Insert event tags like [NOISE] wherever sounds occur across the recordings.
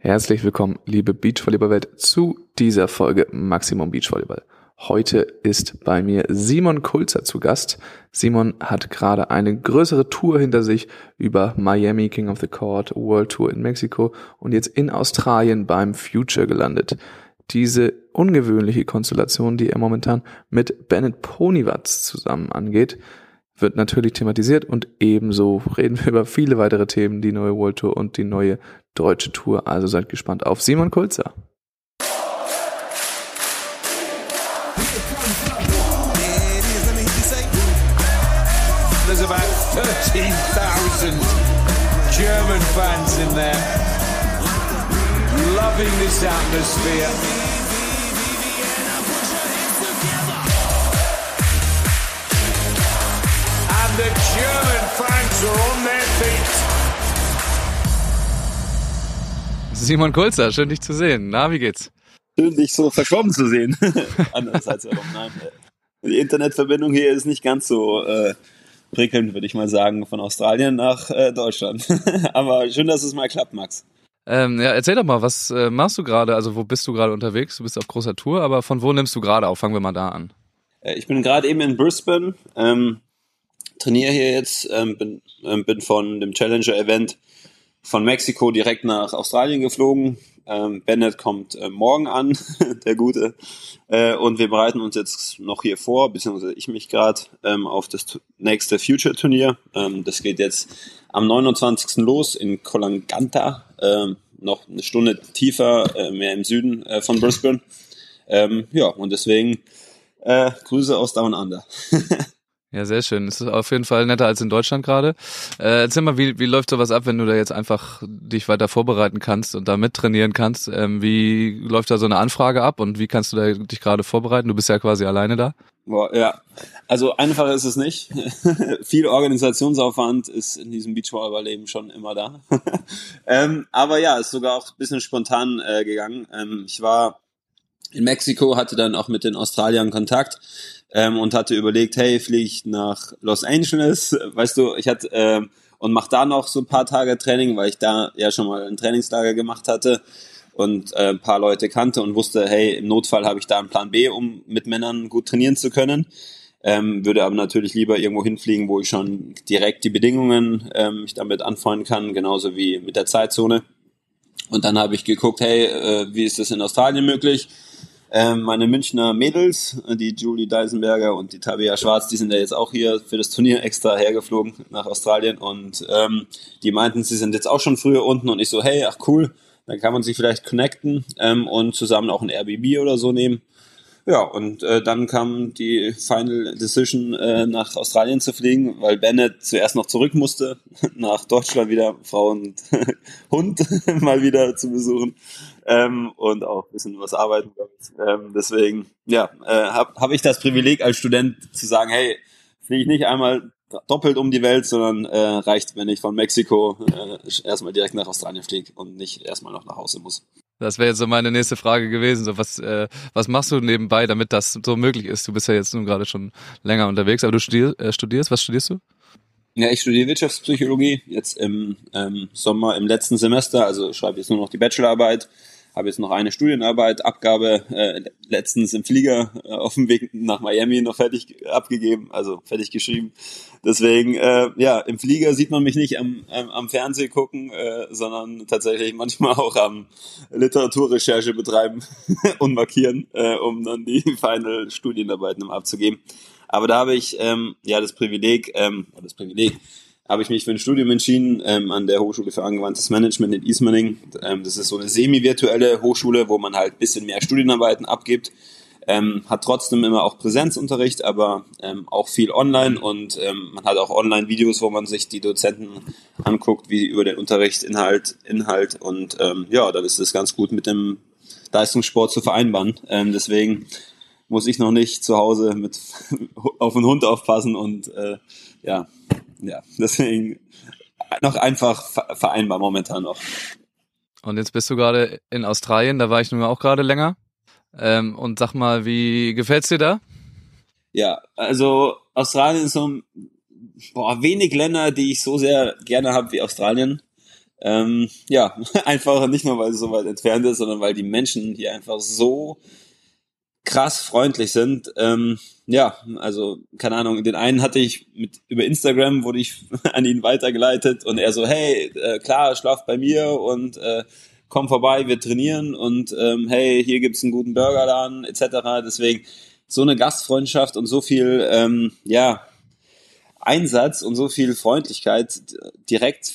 Herzlich willkommen, liebe Beachvolleyball-Welt, zu dieser Folge Maximum Beachvolleyball. Heute ist bei mir Simon Kulzer zu Gast. Simon hat gerade eine größere Tour hinter sich über Miami King of the Court, World Tour in Mexiko und jetzt in Australien beim Future gelandet. Diese ungewöhnliche Konstellation, die er momentan mit Bennett Ponywatz zusammen angeht, wird natürlich thematisiert und ebenso reden wir über viele weitere Themen, die neue World Tour und die neue deutsche Tour. Also seid gespannt auf Simon Kulzer. There's about 13,000 German fans in there, loving this atmosphere. Simon Kulzer, schön dich zu sehen. Na, wie geht's? Schön, dich so verschwommen zu sehen. [LAUGHS] Andererseits ja doch, nein. Die Internetverbindung hier ist nicht ganz so äh, prickelnd, würde ich mal sagen, von Australien nach äh, Deutschland. [LAUGHS] Aber schön, dass es mal klappt, Max. Ähm, ja, erzähl doch mal, was äh, machst du gerade? Also, wo bist du gerade unterwegs? Du bist auf großer Tour, aber von wo nimmst du gerade auf? Fangen wir mal da an. Äh, ich bin gerade eben in Brisbane, ähm, trainiere hier jetzt, ähm, bin, ähm, bin von dem Challenger-Event von Mexiko direkt nach Australien geflogen. Ähm, Bennett kommt äh, morgen an, [LAUGHS] der Gute. Äh, und wir bereiten uns jetzt noch hier vor, beziehungsweise ich mich gerade ähm, auf das nächste Future-Turnier. Ähm, das geht jetzt am 29. los in Kolanganta, ähm, noch eine Stunde tiefer, äh, mehr im Süden äh, von Brisbane. Ähm, ja, und deswegen äh, Grüße aus Down Under. [LAUGHS] Ja, sehr schön. Es ist auf jeden Fall netter als in Deutschland gerade. Äh, erzähl mal, wie, wie läuft sowas ab, wenn du da jetzt einfach dich weiter vorbereiten kannst und da mittrainieren kannst? Ähm, wie läuft da so eine Anfrage ab und wie kannst du da dich gerade vorbereiten? Du bist ja quasi alleine da. Boah, ja, also einfach ist es nicht. [LAUGHS] Viel Organisationsaufwand ist in diesem Beachvolleyball-Leben schon immer da. [LAUGHS] ähm, aber ja, ist sogar auch ein bisschen spontan äh, gegangen. Ähm, ich war in Mexiko, hatte dann auch mit den Australiern Kontakt ähm, und hatte überlegt, hey, fliege ich nach Los Angeles, weißt du, ich hatte ähm, und mach da noch so ein paar Tage Training, weil ich da ja schon mal ein Trainingslager gemacht hatte und äh, ein paar Leute kannte und wusste, hey, im Notfall habe ich da einen Plan B, um mit Männern gut trainieren zu können. Ähm, würde aber natürlich lieber irgendwo hinfliegen, wo ich schon direkt die Bedingungen ähm, mich damit anfreunden kann, genauso wie mit der Zeitzone. Und dann habe ich geguckt, hey, äh, wie ist das in Australien möglich? Ähm, meine Münchner Mädels, äh, die Julie Deisenberger und die Tabea Schwarz, die sind ja jetzt auch hier für das Turnier extra hergeflogen nach Australien. Und ähm, die meinten, sie sind jetzt auch schon früher unten. Und ich so, hey, ach cool, dann kann man sich vielleicht connecten ähm, und zusammen auch ein Airbnb oder so nehmen. Ja, und äh, dann kam die Final Decision, äh, nach Australien zu fliegen, weil Bennett zuerst noch zurück musste, [LAUGHS] nach Deutschland wieder Frau und [LAUGHS] Hund [LAUGHS] mal wieder zu besuchen ähm, und auch ein bisschen was arbeiten. Ähm, deswegen, ja, äh, habe hab ich das Privileg als Student zu sagen, hey, fliege ich nicht einmal doppelt um die Welt, sondern äh, reicht, wenn ich von Mexiko äh, erstmal direkt nach Australien fliege und nicht erstmal noch nach Hause muss. Das wäre jetzt so meine nächste Frage gewesen. So, was, äh, was machst du nebenbei, damit das so möglich ist? Du bist ja jetzt nun gerade schon länger unterwegs, aber du studier, äh, studierst, was studierst du? Ja, ich studiere Wirtschaftspsychologie jetzt im ähm, Sommer, im letzten Semester, also schreibe jetzt nur noch die Bachelorarbeit, habe jetzt noch eine Studienarbeit, Abgabe äh, letztens im Flieger äh, auf dem Weg nach Miami noch fertig abgegeben, also fertig geschrieben. Deswegen, äh, ja, im Flieger sieht man mich nicht am, am, am Fernseh gucken, äh, sondern tatsächlich manchmal auch am Literaturrecherche betreiben [LAUGHS] und markieren, äh, um dann die [LAUGHS] Final Studienarbeiten abzugeben. Aber da habe ich ähm, ja das Privileg, ähm, das Privileg, habe ich mich für ein Studium entschieden ähm, an der Hochschule für angewandtes Management in Ismaning. Ähm, das ist so eine semi-virtuelle Hochschule, wo man halt ein bisschen mehr Studienarbeiten abgibt. Ähm, hat trotzdem immer auch Präsenzunterricht, aber ähm, auch viel online und ähm, man hat auch Online-Videos, wo man sich die Dozenten anguckt, wie über den Unterricht, Inhalt, Inhalt und ähm, ja, dann ist es ganz gut mit dem Leistungssport zu vereinbaren. Ähm, deswegen muss ich noch nicht zu Hause mit [LAUGHS] auf den Hund aufpassen und äh, ja, ja, deswegen noch einfach ver- vereinbar momentan noch. Und jetzt bist du gerade in Australien, da war ich nun auch gerade länger. Ähm, und sag mal, wie gefällt's dir da? Ja, also Australien ist so ein, boah, wenig Länder, die ich so sehr gerne habe wie Australien. Ähm, ja, [LAUGHS] einfach nicht nur, weil es so weit entfernt ist, sondern weil die Menschen hier einfach so krass freundlich sind. Ähm, ja, also keine Ahnung, den einen hatte ich mit über Instagram, wurde ich [LAUGHS] an ihn weitergeleitet und er so, hey, äh, klar, schlaf bei mir und äh, komm vorbei, wir trainieren und ähm, hey, hier gibt's einen guten Burgerladen etc. Deswegen so eine Gastfreundschaft und so viel, ähm, ja, Einsatz und so viel Freundlichkeit direkt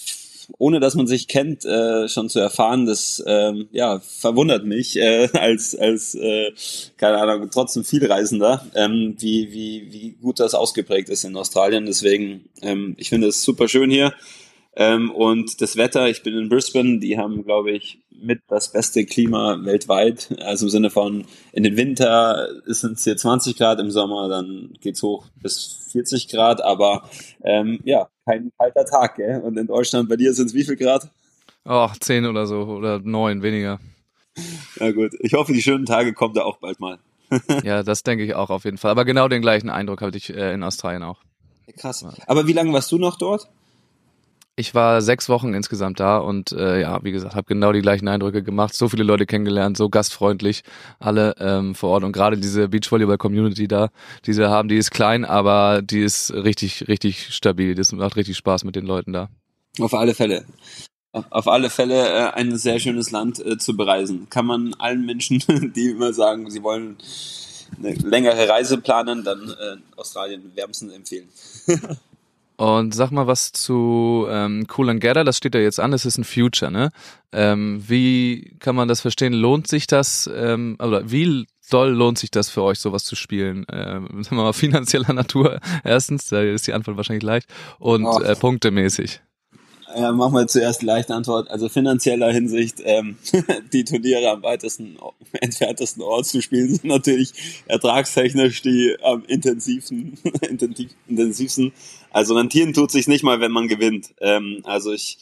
ohne dass man sich kennt, äh, schon zu erfahren, das ähm, ja, verwundert mich äh, [LAUGHS] als, als äh, keine Ahnung, trotzdem Vielreisender, ähm, wie, wie, wie gut das ausgeprägt ist in Australien. Deswegen, ähm, ich finde es super schön hier. Ähm, und das Wetter, ich bin in Brisbane, die haben, glaube ich, mit das beste Klima weltweit. Also im Sinne von, in den Winter sind es hier 20 Grad, im Sommer dann geht's hoch bis 40 Grad, aber ähm, ja, kein kalter Tag. Gell? Und in Deutschland, bei dir sind es wie viel Grad? Oh, 10 oder so oder 9, weniger. Ja gut, ich hoffe, die schönen Tage kommen da auch bald mal. [LAUGHS] ja, das denke ich auch auf jeden Fall. Aber genau den gleichen Eindruck hatte ich äh, in Australien auch. Krass. Aber wie lange warst du noch dort? Ich war sechs Wochen insgesamt da und äh, ja, wie gesagt, habe genau die gleichen Eindrücke gemacht, so viele Leute kennengelernt, so gastfreundlich, alle ähm, vor Ort und gerade diese Beachvolleyball-Community da, die sie haben, die ist klein, aber die ist richtig, richtig stabil. Das macht richtig Spaß mit den Leuten da. Auf alle Fälle. Auf alle Fälle äh, ein sehr schönes Land äh, zu bereisen. Kann man allen Menschen, [LAUGHS] die immer sagen, sie wollen eine längere Reise planen, dann äh, Australien wärmstens empfehlen. [LAUGHS] Und sag mal was zu ähm, Cool and Gather, das steht ja jetzt an, das ist ein Future, ne? Ähm, wie kann man das verstehen? Lohnt sich das, ähm, oder wie doll lohnt sich das für euch, sowas zu spielen? Ähm, [LAUGHS] sagen wir mal finanzieller Natur erstens, da ist die Antwort wahrscheinlich leicht, und oh. äh, punktemäßig. Ja, machen wir zuerst leichte Antwort. Also finanzieller Hinsicht, ähm, [LAUGHS] die Turniere am weitesten, entferntesten Ort zu spielen, sind natürlich ertragstechnisch die am intensivsten, [LAUGHS] intensiv, intensivsten. Also rentieren tut sich nicht mal, wenn man gewinnt. Ähm, also ich,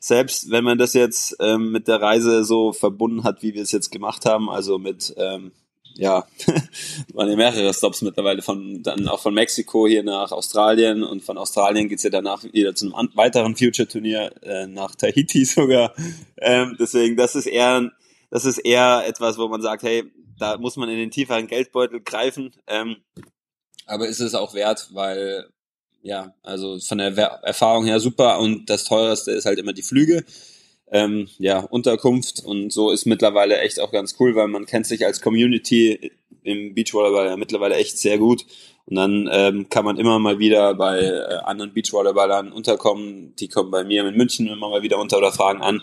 selbst wenn man das jetzt ähm, mit der Reise so verbunden hat, wie wir es jetzt gemacht haben, also mit ähm, ja, [LAUGHS] waren ja mehrere Stops mittlerweile von dann auch von Mexiko hier nach Australien und von Australien geht's ja danach wieder zu einem weiteren Future-Turnier äh, nach Tahiti [LAUGHS] sogar. Ähm, deswegen, das ist eher das ist eher etwas, wo man sagt, hey, da muss man in den tieferen Geldbeutel greifen. Ähm, aber ist es auch wert, weil ja, also von der Erfahrung her super und das teuerste ist halt immer die Flüge ähm, ja, Unterkunft und so ist mittlerweile echt auch ganz cool, weil man kennt sich als Community im Beachvolleyball ja mittlerweile echt sehr gut und dann ähm, kann man immer mal wieder bei äh, anderen Beachvolleyballern unterkommen. Die kommen bei mir in München immer mal wieder unter oder fragen an.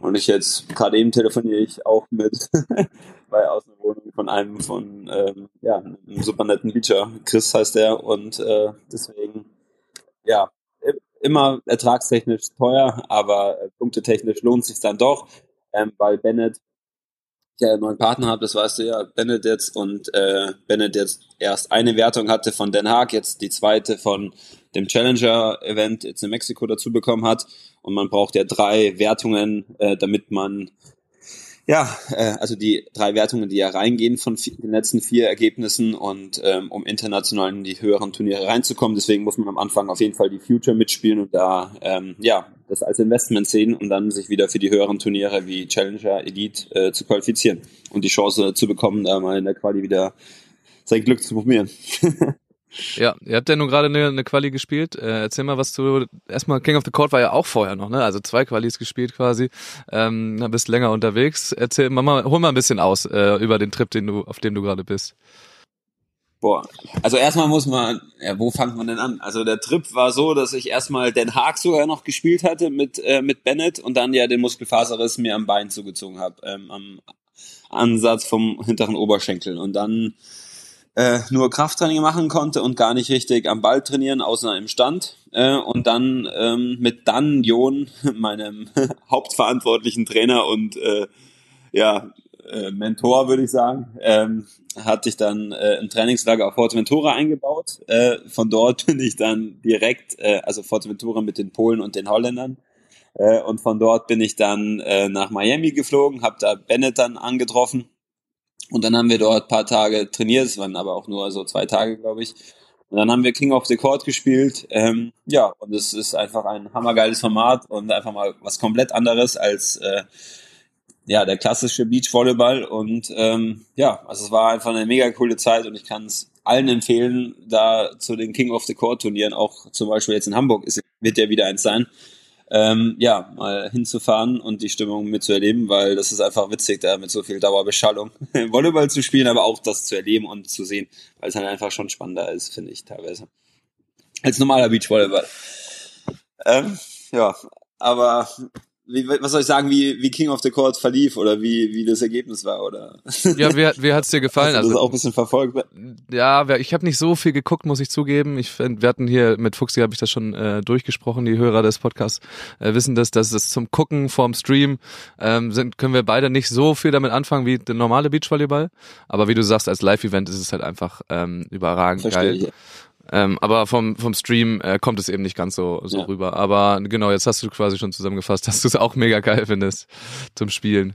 Und ich jetzt, gerade eben telefoniere ich auch mit [LAUGHS] bei Außenwohnung von einem von ähm, ja, einem super netten Beacher. Chris heißt der und äh, deswegen ja, immer ertragstechnisch teuer, aber äh, punktetechnisch lohnt sich dann doch, ähm, weil Bennett ja einen neuen Partner hat, das weißt du ja, Bennett jetzt und äh, Bennett jetzt erst eine Wertung hatte von Den Haag, jetzt die zweite von dem Challenger-Event jetzt in Mexiko dazu bekommen hat. Und man braucht ja drei Wertungen, äh, damit man ja, äh, also die drei Wertungen, die ja reingehen von den letzten vier Ergebnissen und ähm, um international in die höheren Turniere reinzukommen. Deswegen muss man am Anfang auf jeden Fall die Future mitspielen und da ähm, ja das als Investment sehen und dann sich wieder für die höheren Turniere wie Challenger, Elite äh, zu qualifizieren und die Chance zu bekommen, da mal in der Quali wieder sein Glück zu probieren. [LAUGHS] Ja, ihr habt ja nun gerade eine, eine Quali gespielt. Äh, erzähl mal, was du erstmal King of the Court war ja auch vorher noch, ne? Also zwei Qualis gespielt quasi. Ähm, bist länger unterwegs. Erzähl mal, hol mal ein bisschen aus äh, über den Trip, den du, auf dem du gerade bist. Boah, also erstmal muss man, ja, wo fängt man denn an? Also der Trip war so, dass ich erstmal Den Haag sogar noch gespielt hatte mit äh, mit Bennett und dann ja den Muskelfaserriss mir am Bein zugezogen habe, ähm, am Ansatz vom hinteren Oberschenkel und dann äh, nur Krafttraining machen konnte und gar nicht richtig am Ball trainieren, außer im Stand. Äh, und dann ähm, mit Dan Jon, [LAUGHS] meinem [LAUGHS] hauptverantwortlichen Trainer und äh, ja, äh, Mentor, würde ich sagen, ähm, hatte ich dann äh, ein Trainingslager auf Forteventura eingebaut. Äh, von dort [LAUGHS] bin ich dann direkt, äh, also Forteventura mit den Polen und den Holländern. Äh, und von dort bin ich dann äh, nach Miami geflogen, habe da Bennett dann angetroffen und dann haben wir dort paar Tage trainiert, es waren aber auch nur so zwei Tage, glaube ich. Und dann haben wir King of the Court gespielt. Ähm, ja, und es ist einfach ein hammergeiles Format und einfach mal was komplett anderes als äh, ja der klassische Beachvolleyball. Und ähm, ja, also es war einfach eine mega coole Zeit und ich kann es allen empfehlen, da zu den King of the Court Turnieren, auch zum Beispiel jetzt in Hamburg ist, wird ja wieder eins sein, ähm, ja, mal hinzufahren und die Stimmung mitzuerleben, weil das ist einfach witzig, da mit so viel Dauerbeschallung [LAUGHS] Volleyball zu spielen, aber auch das zu erleben und zu sehen, weil es dann einfach schon spannender ist, finde ich teilweise. Als normaler Beachvolleyball. Ähm, ja, aber wie, was soll ich sagen, wie, wie King of the Court verlief oder wie, wie das Ergebnis war oder? Ja, wie, wie hat's dir gefallen? Hast du das also, auch ein bisschen verfolgt? Ja, ich habe nicht so viel geguckt, muss ich zugeben. Ich, wir hatten hier mit Fuxi habe ich das schon äh, durchgesprochen. Die Hörer des Podcasts äh, wissen das, dass es zum Gucken vorm Stream ähm, sind, können wir beide nicht so viel damit anfangen wie der normale Beachvolleyball. Aber wie du sagst, als Live-Event ist es halt einfach ähm, überragend Verstehe geil. Ich. Ähm, aber vom, vom Stream äh, kommt es eben nicht ganz so, so ja. rüber. Aber genau, jetzt hast du quasi schon zusammengefasst, [LAUGHS] dass du es auch mega geil findest zum Spielen.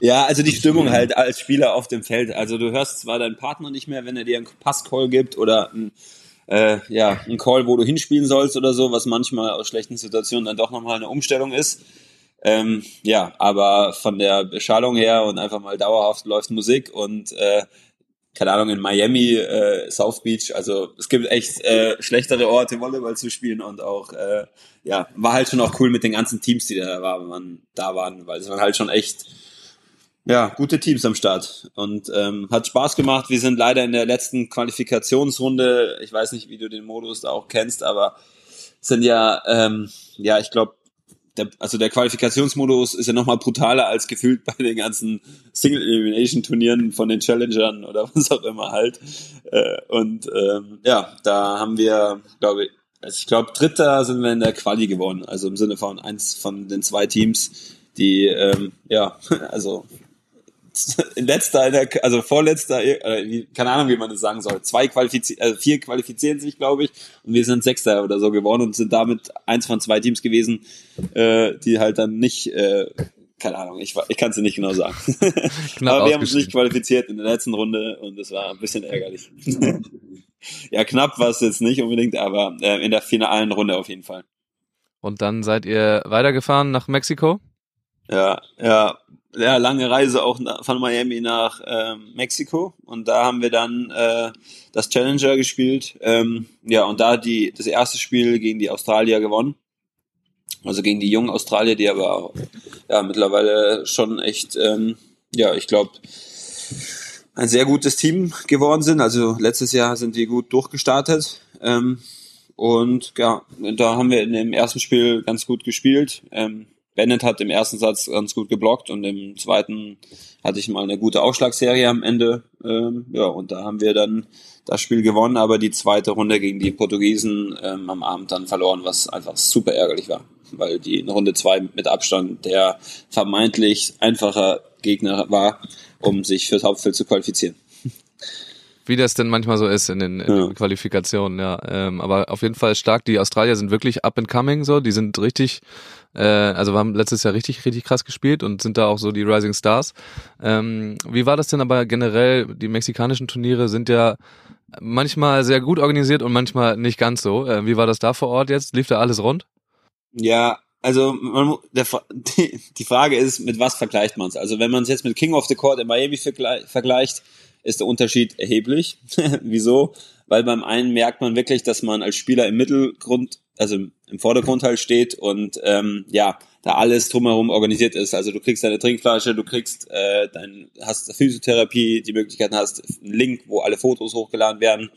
Ja, also die Stimmung halt als Spieler auf dem Feld. Also du hörst zwar deinen Partner nicht mehr, wenn er dir einen Passcall gibt oder ein, äh, ja, ein Call, wo du hinspielen sollst oder so, was manchmal aus schlechten Situationen dann doch nochmal eine Umstellung ist. Ähm, ja, aber von der Beschallung her und einfach mal dauerhaft läuft Musik und äh, keine Ahnung, in Miami, äh, South Beach, also es gibt echt äh, schlechtere Orte, Volleyball zu spielen und auch, äh, ja, war halt schon auch cool mit den ganzen Teams, die da waren, da waren, weil es waren halt schon echt, ja, gute Teams am Start. Und ähm, hat Spaß gemacht. Wir sind leider in der letzten Qualifikationsrunde, ich weiß nicht, wie du den Modus da auch kennst, aber sind ja, ähm, ja, ich glaube, der, also der Qualifikationsmodus ist ja nochmal brutaler als gefühlt bei den ganzen Single Elimination Turnieren von den Challengern oder [LAUGHS] was auch immer halt. Äh, und ähm, ja, da haben wir, glaube ich, also ich glaube, Dritter sind wir in der Quali geworden. Also im Sinne von eins von den zwei Teams, die ähm, ja, [LAUGHS] also [LAUGHS] letzter, in der, also vorletzter, äh, keine Ahnung, wie man das sagen soll. Zwei qualifizieren, also vier qualifizieren sich, glaube ich, und wir sind Sechster oder so geworden und sind damit eins von zwei Teams gewesen, äh, die halt dann nicht, äh, keine Ahnung, ich, ich kann es dir nicht genau sagen. [LAUGHS] Aber wir haben uns nicht qualifiziert in der letzten Runde und das war ein bisschen ärgerlich. [LAUGHS] ja, knapp war es jetzt nicht unbedingt, aber äh, in der finalen Runde auf jeden Fall. Und dann seid ihr weitergefahren nach Mexiko? Ja, ja, ja, lange Reise auch von Miami nach ähm, Mexiko und da haben wir dann äh, das Challenger gespielt. Ähm, ja, und da die das erste Spiel gegen die Australier gewonnen. Also gegen die jungen Australier, die aber ja mittlerweile schon echt, ähm, ja, ich glaube, ein sehr gutes Team geworden sind. Also letztes Jahr sind die gut durchgestartet. Ähm, und ja, da haben wir in dem ersten Spiel ganz gut gespielt. Ähm, Bennett hat im ersten Satz ganz gut geblockt und im zweiten hatte ich mal eine gute Aufschlagserie am Ende. Ähm, ja, und da haben wir dann das Spiel gewonnen, aber die zweite Runde gegen die Portugiesen ähm, am Abend dann verloren, was einfach super ärgerlich war, weil die in Runde zwei mit Abstand der vermeintlich einfacher Gegner war, um sich fürs Hauptfeld zu qualifizieren wie das denn manchmal so ist in den, in ja. den Qualifikationen, ja. Ähm, aber auf jeden Fall stark. Die Australier sind wirklich up and coming, so. Die sind richtig, äh, also wir haben letztes Jahr richtig, richtig krass gespielt und sind da auch so die Rising Stars. Ähm, wie war das denn aber generell? Die mexikanischen Turniere sind ja manchmal sehr gut organisiert und manchmal nicht ganz so. Äh, wie war das da vor Ort jetzt? Lief da alles rund? Ja, also man, der, [LAUGHS] die, die Frage ist, mit was vergleicht man es? Also wenn man es jetzt mit King of the Court in Miami vergleicht, ist der Unterschied erheblich. [LAUGHS] Wieso? Weil beim einen merkt man wirklich, dass man als Spieler im Mittelgrund, also im Vordergrund halt steht und ähm, ja, da alles drumherum organisiert ist. Also du kriegst deine Trinkflasche, du kriegst äh, dein, hast Physiotherapie, die Möglichkeiten hast, einen Link, wo alle Fotos hochgeladen werden,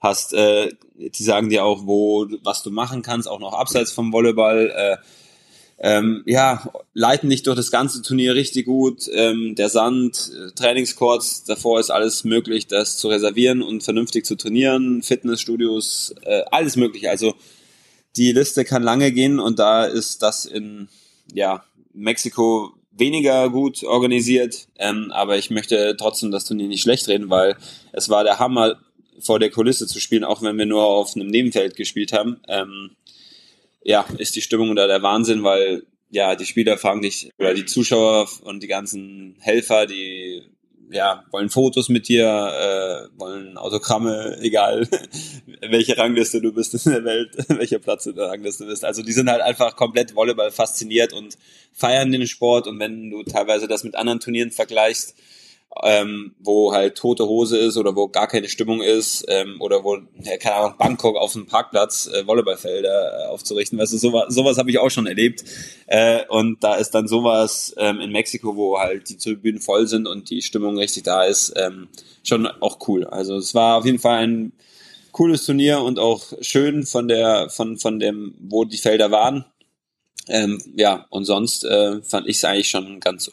hast, äh, die sagen dir auch, wo was du machen kannst, auch noch abseits vom Volleyball. Äh, ähm, ja, leiten dich durch das ganze Turnier richtig gut. Ähm, der Sand, äh, Trainingscourts, davor ist alles möglich, das zu reservieren und vernünftig zu trainieren. Fitnessstudios, äh, alles möglich. Also die Liste kann lange gehen und da ist das in ja, Mexiko weniger gut organisiert. Ähm, aber ich möchte trotzdem das Turnier nicht schlecht reden, weil es war der Hammer, vor der Kulisse zu spielen, auch wenn wir nur auf einem Nebenfeld gespielt haben. Ähm, ja, ist die Stimmung da der Wahnsinn, weil ja, die Spieler fragen dich, oder die Zuschauer und die ganzen Helfer, die ja, wollen Fotos mit dir, äh, wollen Autogramme, [LAUGHS] egal welche Rangliste du bist in der Welt, [LAUGHS] welcher Platz in der Rangliste bist. Also die sind halt einfach komplett Volleyball fasziniert und feiern den Sport und wenn du teilweise das mit anderen Turnieren vergleichst, ähm, wo halt tote Hose ist oder wo gar keine Stimmung ist ähm, oder wo, keine Ahnung, Bangkok auf dem Parkplatz äh, Volleyballfelder äh, aufzurichten. Weißt du, sowas, sowas habe ich auch schon erlebt. Äh, und da ist dann sowas ähm, in Mexiko, wo halt die Tribünen voll sind und die Stimmung richtig da ist, ähm, schon auch cool. Also es war auf jeden Fall ein cooles Turnier und auch schön von der, von, von dem, wo die Felder waren. Ähm, ja, und sonst äh, fand ich es eigentlich schon ganz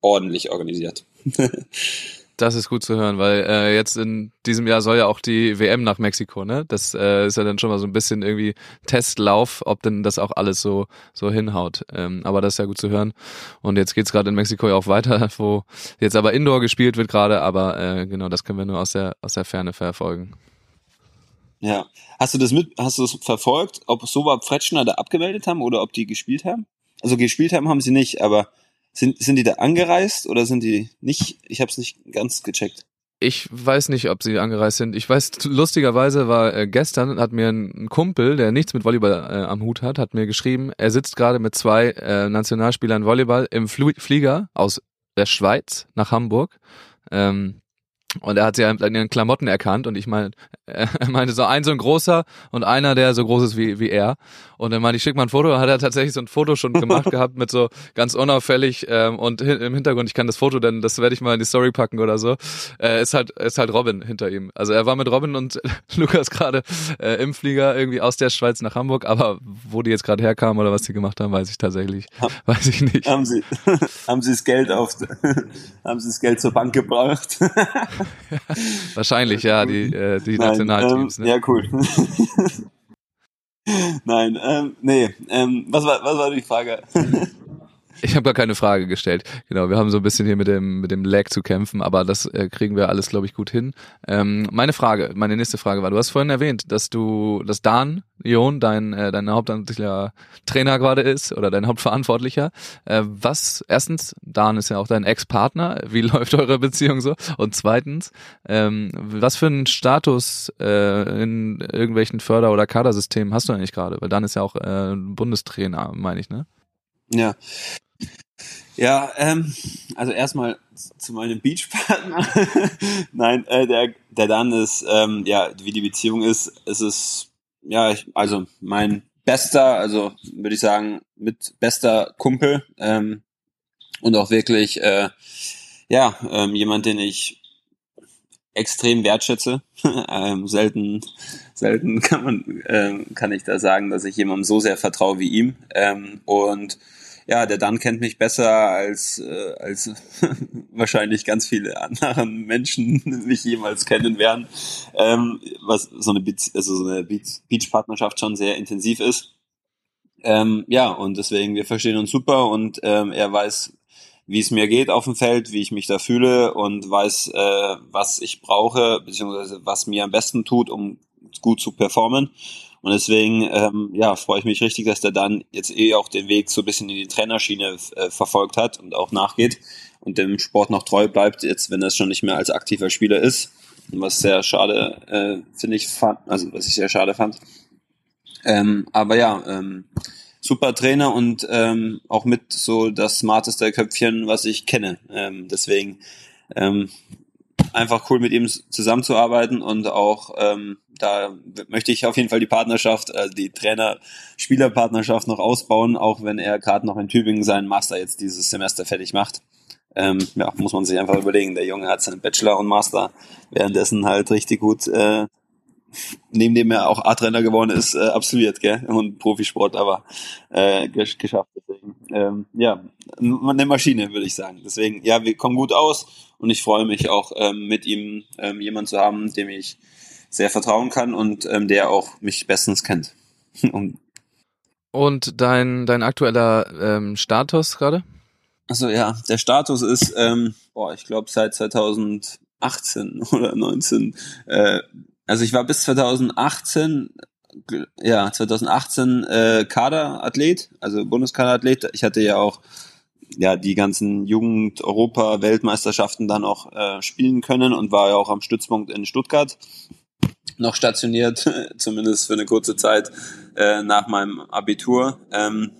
ordentlich organisiert. [LAUGHS] Das ist gut zu hören, weil äh, jetzt in diesem Jahr soll ja auch die WM nach Mexiko, ne? Das äh, ist ja dann schon mal so ein bisschen irgendwie Testlauf, ob denn das auch alles so so hinhaut. Ähm, aber das ist ja gut zu hören. Und jetzt geht's gerade in Mexiko ja auch weiter, [LAUGHS] wo jetzt aber Indoor gespielt wird gerade, aber äh, genau, das können wir nur aus der aus der Ferne verfolgen. Ja. Hast du das mit, hast du das verfolgt, ob Soba Fretschner da abgemeldet haben oder ob die gespielt haben? Also gespielt haben haben sie nicht, aber sind, sind die da angereist oder sind die nicht? Ich habe es nicht ganz gecheckt. Ich weiß nicht, ob sie angereist sind. Ich weiß, lustigerweise war äh, gestern, hat mir ein Kumpel, der nichts mit Volleyball äh, am Hut hat, hat mir geschrieben, er sitzt gerade mit zwei äh, Nationalspielern Volleyball im Fl Flieger aus der Schweiz nach Hamburg. Ähm, und er hat sie an ihren Klamotten erkannt und ich meine, [LAUGHS] er meinte so ein so ein großer und einer, der so groß ist wie, wie er. Und dann meinte ich, schick mal ein Foto, hat er tatsächlich so ein Foto schon gemacht [LAUGHS] gehabt mit so ganz unauffällig ähm, und hin, im Hintergrund, ich kann das Foto, denn das werde ich mal in die Story packen oder so, äh, ist halt ist halt Robin hinter ihm. Also er war mit Robin und [LAUGHS] Lukas gerade äh, im Flieger irgendwie aus der Schweiz nach Hamburg, aber wo die jetzt gerade herkamen oder was die gemacht haben, weiß ich tatsächlich, weiß ich nicht. Haben sie haben sie das Geld auf haben sie das Geld zur Bank gebracht? [LAUGHS] Wahrscheinlich, ja, die, äh, die Nein, Nationalteams. Ähm, ne? Ja, cool. [LAUGHS] Nein, ähm, nee, ähm, was war, was war die Frage? [LAUGHS] Ich habe gar keine Frage gestellt. Genau, wir haben so ein bisschen hier mit dem mit dem Lag zu kämpfen, aber das äh, kriegen wir alles, glaube ich, gut hin. Ähm, meine Frage, meine nächste Frage war: Du hast vorhin erwähnt, dass du, dass Dan Jon dein äh, dein hauptamtlicher Trainer gerade ist oder dein Hauptverantwortlicher. Äh, was? Erstens, Dan ist ja auch dein Ex-Partner. Wie [LAUGHS] läuft eure Beziehung so? Und zweitens, ähm, was für einen Status äh, in irgendwelchen Förder- oder Kadersystemen hast du eigentlich gerade? Weil Dan ist ja auch äh, Bundestrainer, meine ich, ne? Ja. Ja, ähm, also erstmal zu meinem Beachpartner. [LAUGHS] Nein, äh, der, der Dan ist, ähm, ja, wie die Beziehung ist, es ist, ja, ich, also mein bester, also würde ich sagen, mit bester Kumpel ähm, und auch wirklich, äh, ja, ähm, jemand, den ich extrem wertschätze. [LAUGHS] ähm, selten, selten kann man, ähm, kann ich da sagen, dass ich jemandem so sehr vertraue wie ihm. Ähm, und ja, der Dan kennt mich besser als, äh, als [LAUGHS] wahrscheinlich ganz viele anderen Menschen mich jemals kennen werden. Ähm, was so eine, Bezie also so eine Beach-Partnerschaft schon sehr intensiv ist. Ähm, ja, und deswegen, wir verstehen uns super und ähm, er weiß, wie es mir geht auf dem Feld, wie ich mich da fühle und weiß, äh, was ich brauche, beziehungsweise was mir am besten tut, um gut zu performen. Und deswegen, ähm, ja, freue ich mich richtig, dass der dann jetzt eh auch den Weg so ein bisschen in die Trainerschiene äh, verfolgt hat und auch nachgeht und dem Sport noch treu bleibt, jetzt wenn er schon nicht mehr als aktiver Spieler ist. Was sehr schade, äh, finde ich, fand, also was ich sehr schade fand. Ähm, aber ja, ähm, super Trainer und ähm, auch mit so das smarteste Köpfchen, was ich kenne. Ähm, deswegen ähm, einfach cool mit ihm zusammenzuarbeiten und auch ähm, da möchte ich auf jeden Fall die Partnerschaft, äh, die Trainer-Spieler-Partnerschaft noch ausbauen, auch wenn er gerade noch in Tübingen seinen Master jetzt dieses Semester fertig macht. Ähm, ja, muss man sich einfach überlegen. Der Junge hat seinen Bachelor und Master währenddessen halt richtig gut, äh, neben dem er auch A-Trainer geworden ist, äh, absolviert, gell? Und Profisport aber äh, geschafft. Deswegen, ähm, ja, eine Maschine, würde ich sagen. Deswegen, ja, wir kommen gut aus und ich freue mich auch ähm, mit ihm ähm, jemand zu haben, dem ich sehr vertrauen kann und ähm, der auch mich bestens kennt. [LAUGHS] und, dein, dein aktueller ähm, Status gerade? Also ja, der Status ist, ähm, boah, ich glaube seit 2018 [LAUGHS] oder 19. Äh, also ich war bis 2018, ja 2018 äh, Kaderathlet, also Bundeskaderathlet. Ich hatte ja auch ja die ganzen Jugend Europa Weltmeisterschaften dann auch äh, spielen können und war ja auch am Stützpunkt in Stuttgart noch stationiert, [LAUGHS] zumindest für eine kurze Zeit äh, nach meinem Abitur. Ähm,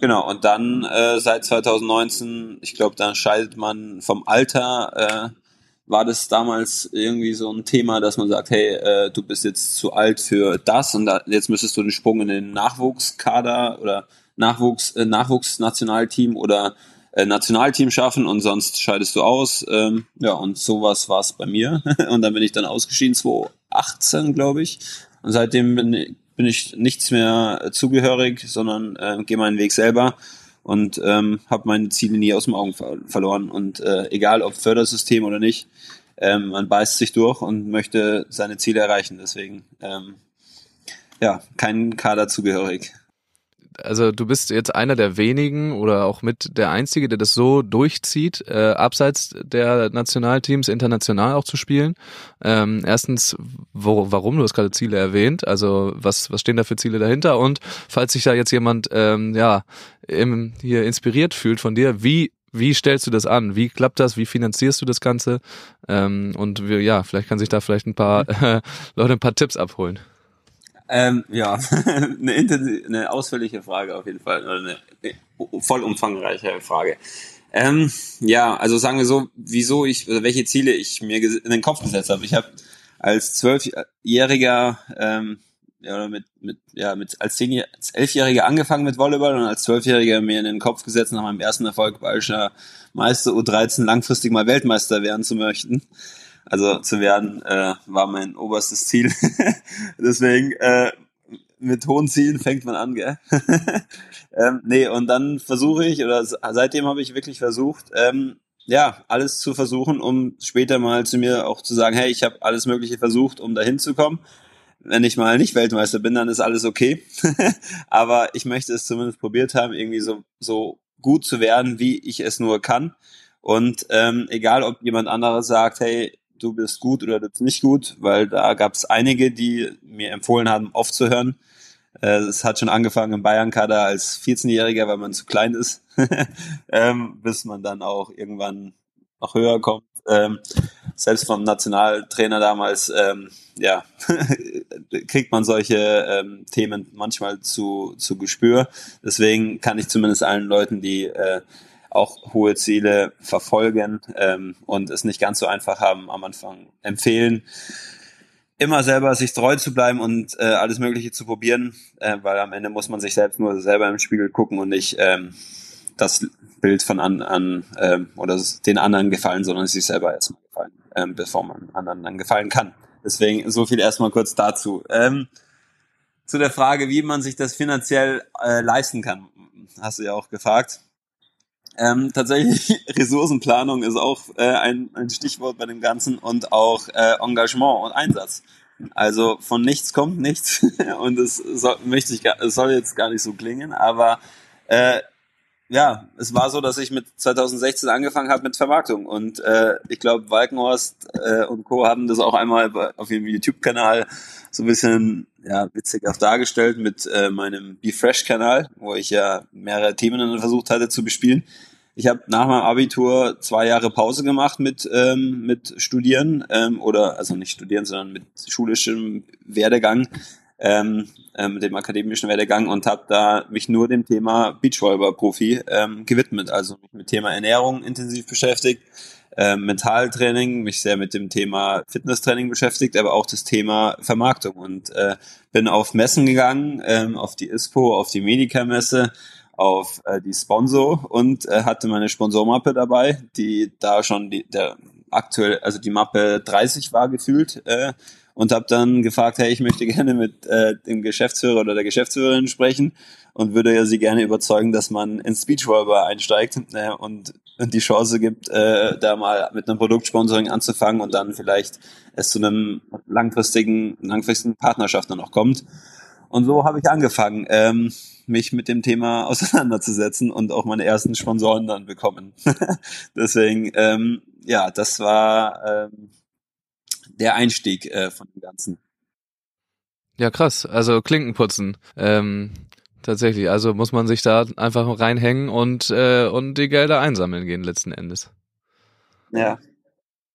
genau, und dann äh, seit 2019, ich glaube, da scheidet man vom Alter, äh, war das damals irgendwie so ein Thema, dass man sagt, hey, äh, du bist jetzt zu alt für das und da, jetzt müsstest du den Sprung in den Nachwuchskader oder Nachwuchs, äh, Nachwuchsnationalteam oder äh, Nationalteam schaffen und sonst scheidest du aus. Ähm, ja, und sowas war es bei mir. [LAUGHS] und dann bin ich dann ausgeschieden, 2018, glaube ich. Und seitdem bin, bin ich nichts mehr zugehörig, sondern äh, gehe meinen Weg selber und ähm, habe meine Ziele nie aus dem Augen ver verloren. Und äh, egal ob Fördersystem oder nicht, ähm, man beißt sich durch und möchte seine Ziele erreichen. Deswegen ähm, ja, kein Kader zugehörig also du bist jetzt einer der wenigen oder auch mit der Einzige, der das so durchzieht, äh, abseits der Nationalteams international auch zu spielen. Ähm, erstens, wo, warum? Du hast gerade Ziele erwähnt. Also was, was stehen da für Ziele dahinter? Und falls sich da jetzt jemand ähm, ja im, hier inspiriert fühlt von dir, wie wie stellst du das an? Wie klappt das? Wie finanzierst du das Ganze? Ähm, und wir, ja, vielleicht kann sich da vielleicht ein paar äh, [LAUGHS] Leute ein paar Tipps abholen. Ähm, ja, [LAUGHS] eine, eine ausführliche Frage auf jeden Fall, oder eine voll umfangreiche Frage. Ähm, ja, also sagen wir so, wieso ich, oder welche Ziele ich mir in den Kopf gesetzt habe. Ich habe als zwölfjähriger, ähm, ja, mit, mit, ja, mit als, zehn, als elfjähriger angefangen mit Volleyball und als zwölfjähriger mir in den Kopf gesetzt, nach meinem ersten Erfolg bayerischer Meister U13 langfristig mal Weltmeister werden zu möchten. Also zu werden äh, war mein oberstes Ziel. [LAUGHS] Deswegen äh, mit hohen Zielen fängt man an, gell? [LAUGHS] ähm, nee, und dann versuche ich, oder seitdem habe ich wirklich versucht, ähm, ja, alles zu versuchen, um später mal zu mir auch zu sagen, hey, ich habe alles Mögliche versucht, um dahin zu kommen. Wenn ich mal nicht Weltmeister bin, dann ist alles okay. [LAUGHS] Aber ich möchte es zumindest probiert haben, irgendwie so, so gut zu werden, wie ich es nur kann. Und ähm, egal, ob jemand anderes sagt, hey, du bist gut oder du bist nicht gut, weil da gab es einige, die mir empfohlen haben, aufzuhören. Äh, es hat schon angefangen im Bayern-Kader als 14-Jähriger, weil man zu klein ist, [LAUGHS] ähm, bis man dann auch irgendwann noch höher kommt. Ähm, selbst vom Nationaltrainer damals, ähm, ja, [LAUGHS] kriegt man solche Themen manchmal zu, zu Gespür. Deswegen kann ich zumindest allen Leuten, die äh, auch hohe Ziele verfolgen ähm, und es nicht ganz so einfach haben am Anfang empfehlen, immer selber sich treu zu bleiben und äh, alles Mögliche zu probieren, äh, weil am Ende muss man sich selbst nur selber im Spiegel gucken und nicht ähm, das Bild von an, an ähm, oder den anderen gefallen, sondern sich selber erstmal gefallen, ähm, bevor man anderen dann gefallen kann. Deswegen so viel erstmal kurz dazu. Ähm, zu der Frage, wie man sich das finanziell äh, leisten kann, hast du ja auch gefragt. Ähm, tatsächlich, [LAUGHS] Ressourcenplanung ist auch äh, ein, ein Stichwort bei dem Ganzen und auch äh, Engagement und Einsatz. Also von nichts kommt nichts [LAUGHS] und es soll, möchte ich, es soll jetzt gar nicht so klingen, aber äh, ja, es war so, dass ich mit 2016 angefangen habe mit Vermarktung und äh, ich glaube, Walkenhorst äh, und Co. haben das auch einmal auf ihrem YouTube-Kanal so ein bisschen ja, witzig auch dargestellt mit äh, meinem Be Fresh-Kanal, wo ich ja mehrere Themen dann versucht hatte zu bespielen. Ich habe nach meinem Abitur zwei Jahre Pause gemacht mit ähm, mit Studieren ähm, oder also nicht Studieren, sondern mit schulischem Werdegang ähm, äh, mit dem akademischen Werdegang und habe da mich nur dem Thema Beachvolleyball-Profi ähm, gewidmet, also mich mit Thema Ernährung intensiv beschäftigt, äh, Mentaltraining, mich sehr mit dem Thema Fitnesstraining beschäftigt, aber auch das Thema Vermarktung und äh, bin auf Messen gegangen, ähm, auf die ISPO, auf die Medica-Messe, auf äh, die Sponsor und äh, hatte meine Sponsormappe dabei, die da schon die, der aktuell, also die Mappe 30 war gefühlt. Äh, und habe dann gefragt, hey, ich möchte [LAUGHS] gerne mit äh, dem Geschäftsführer oder der Geschäftsführerin sprechen und würde ja sie gerne überzeugen, dass man ins Speechwalker einsteigt äh, und, und die Chance gibt, äh, da mal mit einem Produktsponsoring anzufangen und dann vielleicht es zu einem langfristigen, langfristigen Partnerschaft dann auch kommt. Und so habe ich angefangen, ähm, mich mit dem Thema [LAUGHS] auseinanderzusetzen und auch meine ersten Sponsoren dann bekommen. [LAUGHS] Deswegen, ähm, ja, das war ähm, der Einstieg äh, von dem Ganzen. Ja, krass. Also Klinkenputzen. Ähm, tatsächlich. Also muss man sich da einfach reinhängen und, äh, und die Gelder einsammeln gehen letzten Endes. Ja.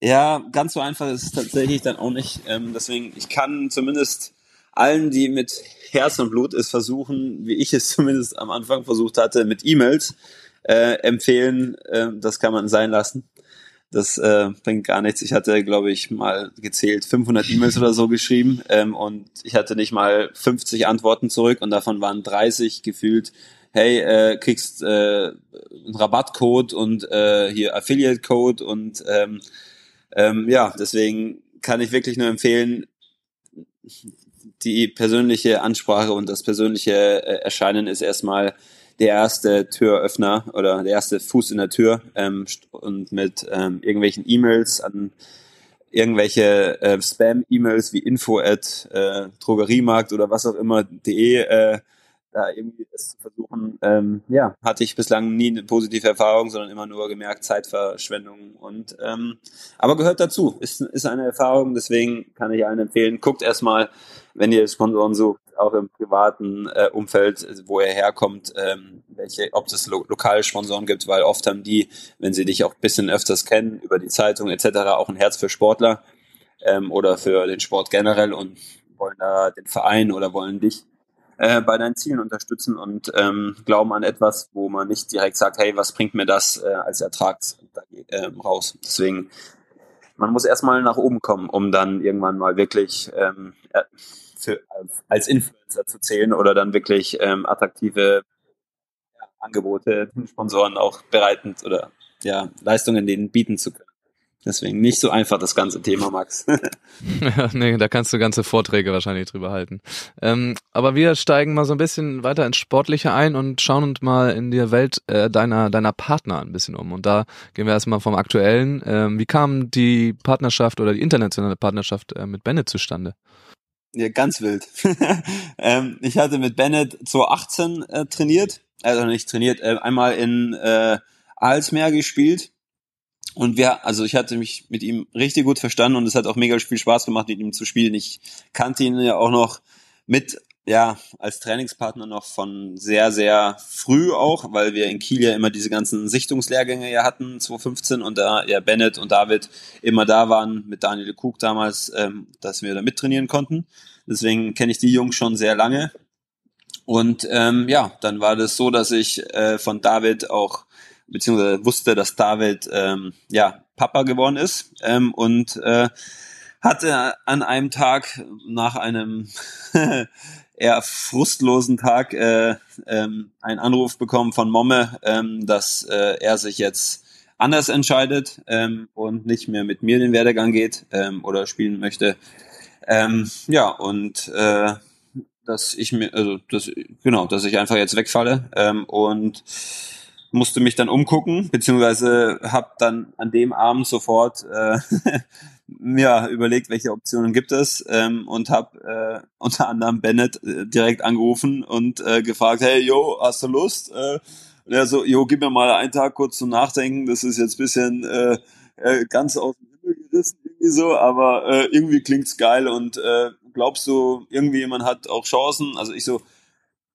Ja, ganz so einfach ist es tatsächlich dann auch nicht. Ähm, deswegen, ich kann zumindest allen, die mit Herz und Blut ist, versuchen, wie ich es [LAUGHS] zumindest am Anfang versucht hatte, mit E-Mails äh, empfehlen. Äh, das kann man sein lassen. Das äh, bringt gar nichts. Ich hatte, glaube ich, mal gezählt 500 E-Mails oder so geschrieben ähm, und ich hatte nicht mal 50 Antworten zurück und davon waren 30 gefühlt. Hey, äh, kriegst äh, einen Rabattcode und äh, hier Affiliate-Code und ähm, ähm, ja, deswegen kann ich wirklich nur empfehlen, die persönliche Ansprache und das persönliche äh, Erscheinen ist erstmal der erste Türöffner oder der erste Fuß in der Tür ähm, und mit ähm, irgendwelchen E-Mails an irgendwelche äh, Spam-E-Mails wie info at äh, Drogeriemarkt oder was auch immer de äh, da irgendwie es zu versuchen, ähm, ja, hatte ich bislang nie eine positive Erfahrung, sondern immer nur gemerkt Zeitverschwendung und ähm, aber gehört dazu, ist, ist eine Erfahrung, deswegen kann ich allen empfehlen, guckt erstmal, wenn ihr Sponsoren sucht, auch im privaten äh, Umfeld, wo er herkommt, ähm, welche, ob es lo lokale Sponsoren gibt, weil oft haben die, wenn sie dich auch ein bisschen öfters kennen, über die Zeitung etc., auch ein Herz für Sportler ähm, oder für den Sport generell und wollen da den Verein oder wollen dich äh, bei deinen Zielen unterstützen und ähm, glauben an etwas, wo man nicht direkt sagt, hey, was bringt mir das äh, als Ertrag äh, raus? Deswegen, man muss erstmal nach oben kommen, um dann irgendwann mal wirklich ähm, für, als Influencer zu zählen oder dann wirklich ähm, attraktive Angebote Sponsoren auch bereitend oder ja, Leistungen denen bieten zu können. Deswegen nicht so einfach das ganze Thema, Max. [LAUGHS] nee, da kannst du ganze Vorträge wahrscheinlich drüber halten. Ähm, aber wir steigen mal so ein bisschen weiter ins Sportliche ein und schauen uns mal in die Welt äh, deiner, deiner Partner ein bisschen um. Und da gehen wir erstmal vom Aktuellen. Ähm, wie kam die Partnerschaft oder die internationale Partnerschaft äh, mit Bennett zustande? Ja, ganz wild. [LAUGHS] ähm, ich hatte mit Bennett 2018 äh, trainiert, also nicht trainiert, äh, einmal in äh, Alsmeer gespielt. Und wir, also ich hatte mich mit ihm richtig gut verstanden und es hat auch mega viel Spaß gemacht, mit ihm zu spielen. Ich kannte ihn ja auch noch mit ja, als Trainingspartner noch von sehr, sehr früh auch, weil wir in Kiel ja immer diese ganzen Sichtungslehrgänge ja hatten, 2015, und da ja Bennett und David immer da waren, mit Daniel Kug damals, ähm, dass wir da mittrainieren konnten. Deswegen kenne ich die Jungs schon sehr lange. Und ähm, ja, dann war das so, dass ich äh, von David auch, beziehungsweise wusste, dass David ähm, ja Papa geworden ist ähm, und äh, hatte an einem Tag nach einem [LAUGHS] eher frustlosen Tag äh, ähm, einen Anruf bekommen von Momme, ähm, dass äh, er sich jetzt anders entscheidet ähm, und nicht mehr mit mir den Werdegang geht ähm, oder spielen möchte. Ähm, ja, und äh, dass ich mir, also das, genau, dass ich einfach jetzt wegfalle ähm, und musste mich dann umgucken, beziehungsweise habe dann an dem Abend sofort äh, [LAUGHS] ja, überlegt, welche Optionen gibt es ähm, und habe äh, unter anderem Bennett äh, direkt angerufen und äh, gefragt, hey, yo, hast du Lust? Äh, und so, jo, gib mir mal einen Tag kurz zum Nachdenken, das ist jetzt bisschen äh, äh, ganz aus dem Himmel gerissen irgendwie so, aber äh, irgendwie klingt's geil und äh, glaubst du, irgendwie jemand hat auch Chancen? Also ich so,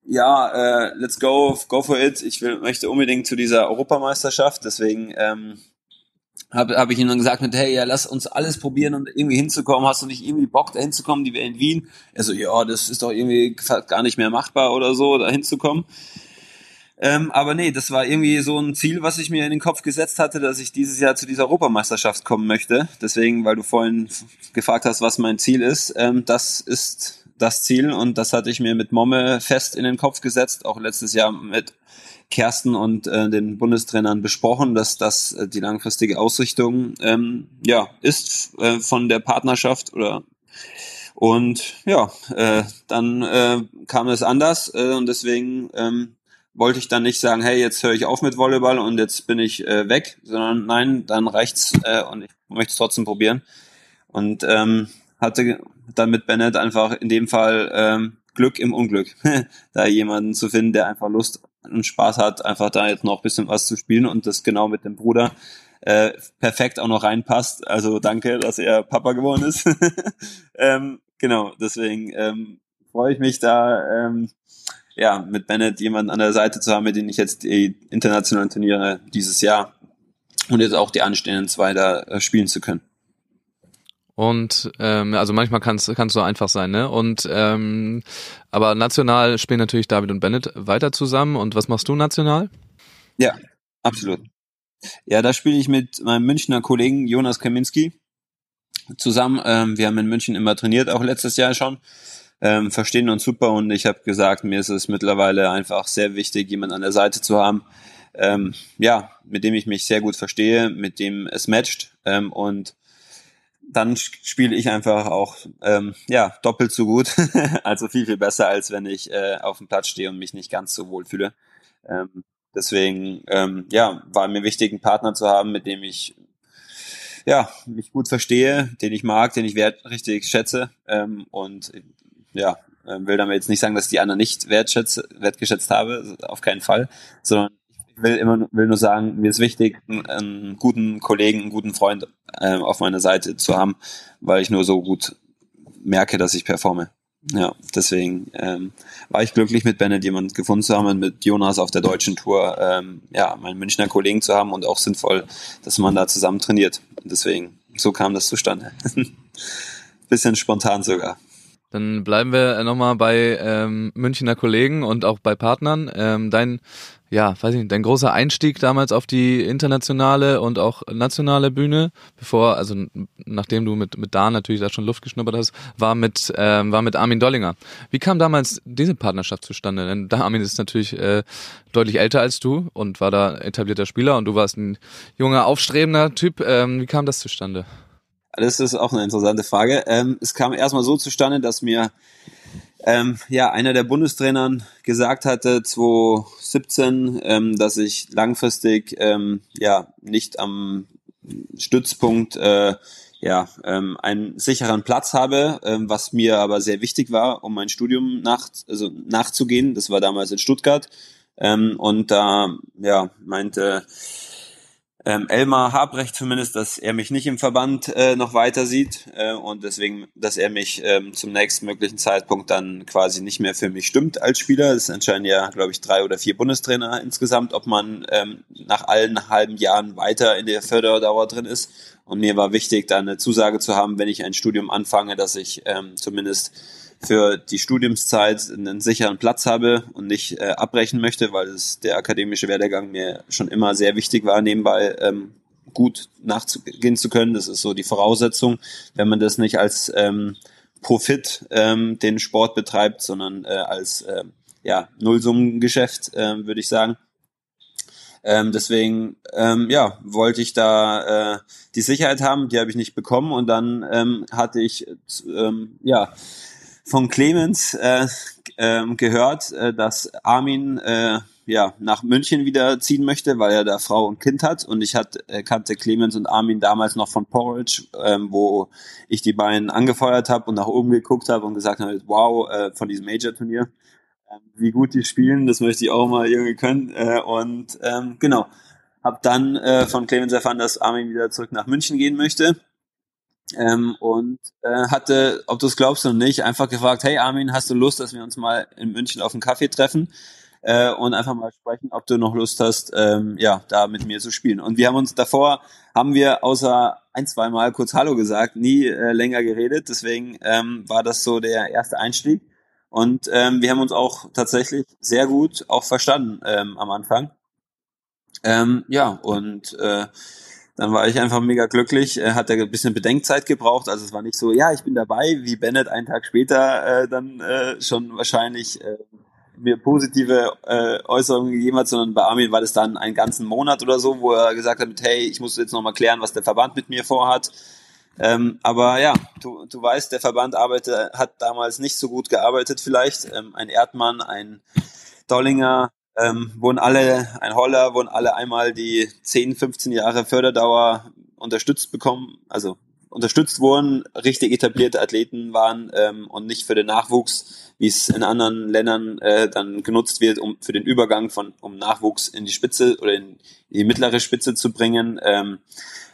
ja, äh, let's go, go for it. Ich will, möchte unbedingt zu dieser Europameisterschaft, deswegen ähm, habe hab ich ihm dann gesagt mit, hey, ja, lass uns alles probieren, um irgendwie hinzukommen. Hast du nicht irgendwie Bock, da hinzukommen? Die wäre in Wien. Er so, ja, das ist doch irgendwie gar nicht mehr machbar oder so, da hinzukommen. Ähm, aber nee, das war irgendwie so ein Ziel, was ich mir in den Kopf gesetzt hatte, dass ich dieses Jahr zu dieser Europameisterschaft kommen möchte. Deswegen, weil du vorhin gefragt hast, was mein Ziel ist, ähm, das ist das Ziel und das hatte ich mir mit Momme fest in den Kopf gesetzt, auch letztes Jahr mit Kersten und äh, den Bundestrainern besprochen, dass das äh, die langfristige Ausrichtung ähm, ja ist äh, von der Partnerschaft oder und ja, äh, dann äh, kam es anders äh, und deswegen ähm, wollte ich dann nicht sagen, hey, jetzt höre ich auf mit Volleyball und jetzt bin ich äh, weg, sondern nein, dann reicht's äh, und ich möchte es trotzdem probieren. Und ähm, hatte dann mit Bennett einfach in dem Fall ähm, Glück im Unglück, [LAUGHS] da jemanden zu finden, der einfach Lust und Spaß hat, einfach da jetzt noch ein bisschen was zu spielen und das genau mit dem Bruder äh, perfekt auch noch reinpasst. Also danke, dass er Papa geworden ist. [LAUGHS] ähm, genau, deswegen ähm, freue ich mich da ähm, ja, mit Bennett jemanden an der Seite zu haben, mit dem ich jetzt die internationalen Turniere dieses Jahr und jetzt auch die anstehenden zwei da äh, spielen zu können. Und ähm, also manchmal kann es so einfach sein, ne? Und ähm, aber national spielen natürlich David und Bennett weiter zusammen. Und was machst du national? Ja, absolut. Ja, da spiele ich mit meinem Münchner Kollegen Jonas Kaminski zusammen. Ähm, wir haben in München immer trainiert, auch letztes Jahr schon. Ähm, verstehen uns super und ich habe gesagt, mir ist es mittlerweile einfach sehr wichtig, jemanden an der Seite zu haben, ähm, ja, mit dem ich mich sehr gut verstehe, mit dem es matcht ähm, und dann spiele ich einfach auch ähm, ja doppelt so gut, [LAUGHS] also viel viel besser, als wenn ich äh, auf dem Platz stehe und mich nicht ganz so wohl fühle. Ähm, deswegen ähm, ja war mir wichtig, einen Partner zu haben, mit dem ich ja mich gut verstehe, den ich mag, den ich wert richtig schätze ähm, und ja will damit jetzt nicht sagen, dass die anderen nicht wertschätze, wertgeschätzt habe, auf keinen Fall, sondern will immer will nur sagen, mir ist wichtig, einen, guten Kollegen, einen guten Freund äh, auf meiner Seite zu haben, weil ich nur so gut merke, dass ich performe. Ja, deswegen ähm, war ich glücklich, mit Bennett jemand gefunden zu haben und mit Jonas auf der deutschen Tour ähm, ja, meinen Münchner Kollegen zu haben und auch sinnvoll, dass man da zusammen trainiert. Deswegen, so kam das zustande. [LAUGHS] Bisschen spontan sogar. Dann bleiben wir nochmal bei ähm, Münchner Kollegen und auch bei Partnern. Ähm, dein, ja, weiß ich nicht, dein großer Einstieg damals auf die internationale und auch nationale Bühne, bevor, also nachdem du mit, mit Dan natürlich da schon Luft geschnuppert hast, war mit, ähm, war mit Armin Dollinger. Wie kam damals diese Partnerschaft zustande? Denn da Armin ist natürlich äh, deutlich älter als du und war da etablierter Spieler und du warst ein junger, aufstrebender Typ. Ähm, wie kam das zustande? Das ist auch eine interessante Frage. Ähm, es kam erstmal so zustande, dass mir ähm, ja einer der Bundestrainern gesagt hatte 2017, ähm, dass ich langfristig ähm, ja nicht am Stützpunkt äh, ja ähm, einen sicheren Platz habe, ähm, was mir aber sehr wichtig war, um mein Studium nach, also nachzugehen. Das war damals in Stuttgart ähm, und da ja meinte ähm, Elmar Habrecht zumindest, dass er mich nicht im Verband äh, noch weiter sieht äh, und deswegen, dass er mich ähm, zum nächsten möglichen Zeitpunkt dann quasi nicht mehr für mich stimmt als Spieler. Es entscheiden ja, glaube ich, drei oder vier Bundestrainer insgesamt, ob man ähm, nach allen halben Jahren weiter in der Förderdauer drin ist. Und mir war wichtig, da eine Zusage zu haben, wenn ich ein Studium anfange, dass ich ähm, zumindest für die Studiumszeit einen sicheren Platz habe und nicht äh, abbrechen möchte, weil es der akademische Werdegang mir schon immer sehr wichtig war, nebenbei ähm, gut nachzugehen zu können. Das ist so die Voraussetzung, wenn man das nicht als ähm, Profit ähm, den Sport betreibt, sondern äh, als äh, ja, Nullsummengeschäft, äh, würde ich sagen. Ähm, deswegen, ähm, ja, wollte ich da äh, die Sicherheit haben, die habe ich nicht bekommen und dann ähm, hatte ich, ähm, ja, von Clemens äh, äh, gehört, äh, dass Armin äh, ja nach München wieder ziehen möchte, weil er da Frau und Kind hat. Und ich hat, äh, kannte Clemens und Armin damals noch von Porridge, äh, wo ich die beiden angefeuert habe und nach oben geguckt habe und gesagt habe, wow, äh, von diesem Major-Turnier, äh, wie gut die spielen, das möchte ich auch mal irgendwie können. Äh, und ähm, genau, habe dann äh, von Clemens erfahren, dass Armin wieder zurück nach München gehen möchte ähm, und äh, hatte, ob du es glaubst oder nicht, einfach gefragt, hey Armin, hast du Lust, dass wir uns mal in München auf einen Kaffee treffen äh, und einfach mal sprechen, ob du noch Lust hast, ähm, ja, da mit mir zu spielen. Und wir haben uns davor, haben wir außer ein, zwei Mal kurz Hallo gesagt, nie äh, länger geredet, deswegen ähm, war das so der erste Einstieg. Und ähm, wir haben uns auch tatsächlich sehr gut auch verstanden ähm, am Anfang. Ähm, ja, und äh, dann war ich einfach mega glücklich. Er hat ein bisschen Bedenkzeit gebraucht. Also es war nicht so, ja, ich bin dabei, wie Bennett einen Tag später äh, dann äh, schon wahrscheinlich äh, mir positive äh, Äußerungen gegeben hat, sondern bei Armin war das dann einen ganzen Monat oder so, wo er gesagt hat, hey, ich muss jetzt nochmal klären, was der Verband mit mir vorhat. Ähm, aber ja, du, du weißt, der Verband arbeitet, hat damals nicht so gut gearbeitet vielleicht. Ähm, ein Erdmann, ein Dollinger, ähm, wurden alle, ein Holler, wurden alle einmal die 10, 15 Jahre Förderdauer unterstützt bekommen, also unterstützt wurden, richtig etablierte Athleten waren ähm, und nicht für den Nachwuchs, wie es in anderen Ländern äh, dann genutzt wird, um für den Übergang von um Nachwuchs in die Spitze oder in die mittlere Spitze zu bringen. Ähm,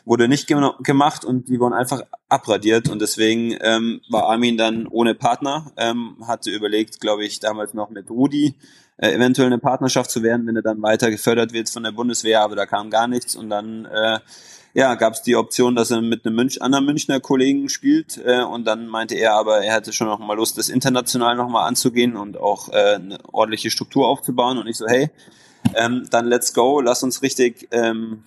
wurde nicht ge gemacht und die wurden einfach abradiert und deswegen ähm, war Armin dann ohne Partner, ähm, hatte überlegt, glaube ich, damals noch mit Rudi äh, eventuell eine Partnerschaft zu werden, wenn er dann weiter gefördert wird von der Bundeswehr, aber da kam gar nichts und dann äh, ja, gab es die Option, dass er mit einem Münch, anderen Münchner Kollegen spielt äh, und dann meinte er aber, er hätte schon noch mal Lust, das international noch mal anzugehen und auch äh, eine ordentliche Struktur aufzubauen. Und ich so, hey, ähm, dann let's go, lass uns richtig ähm,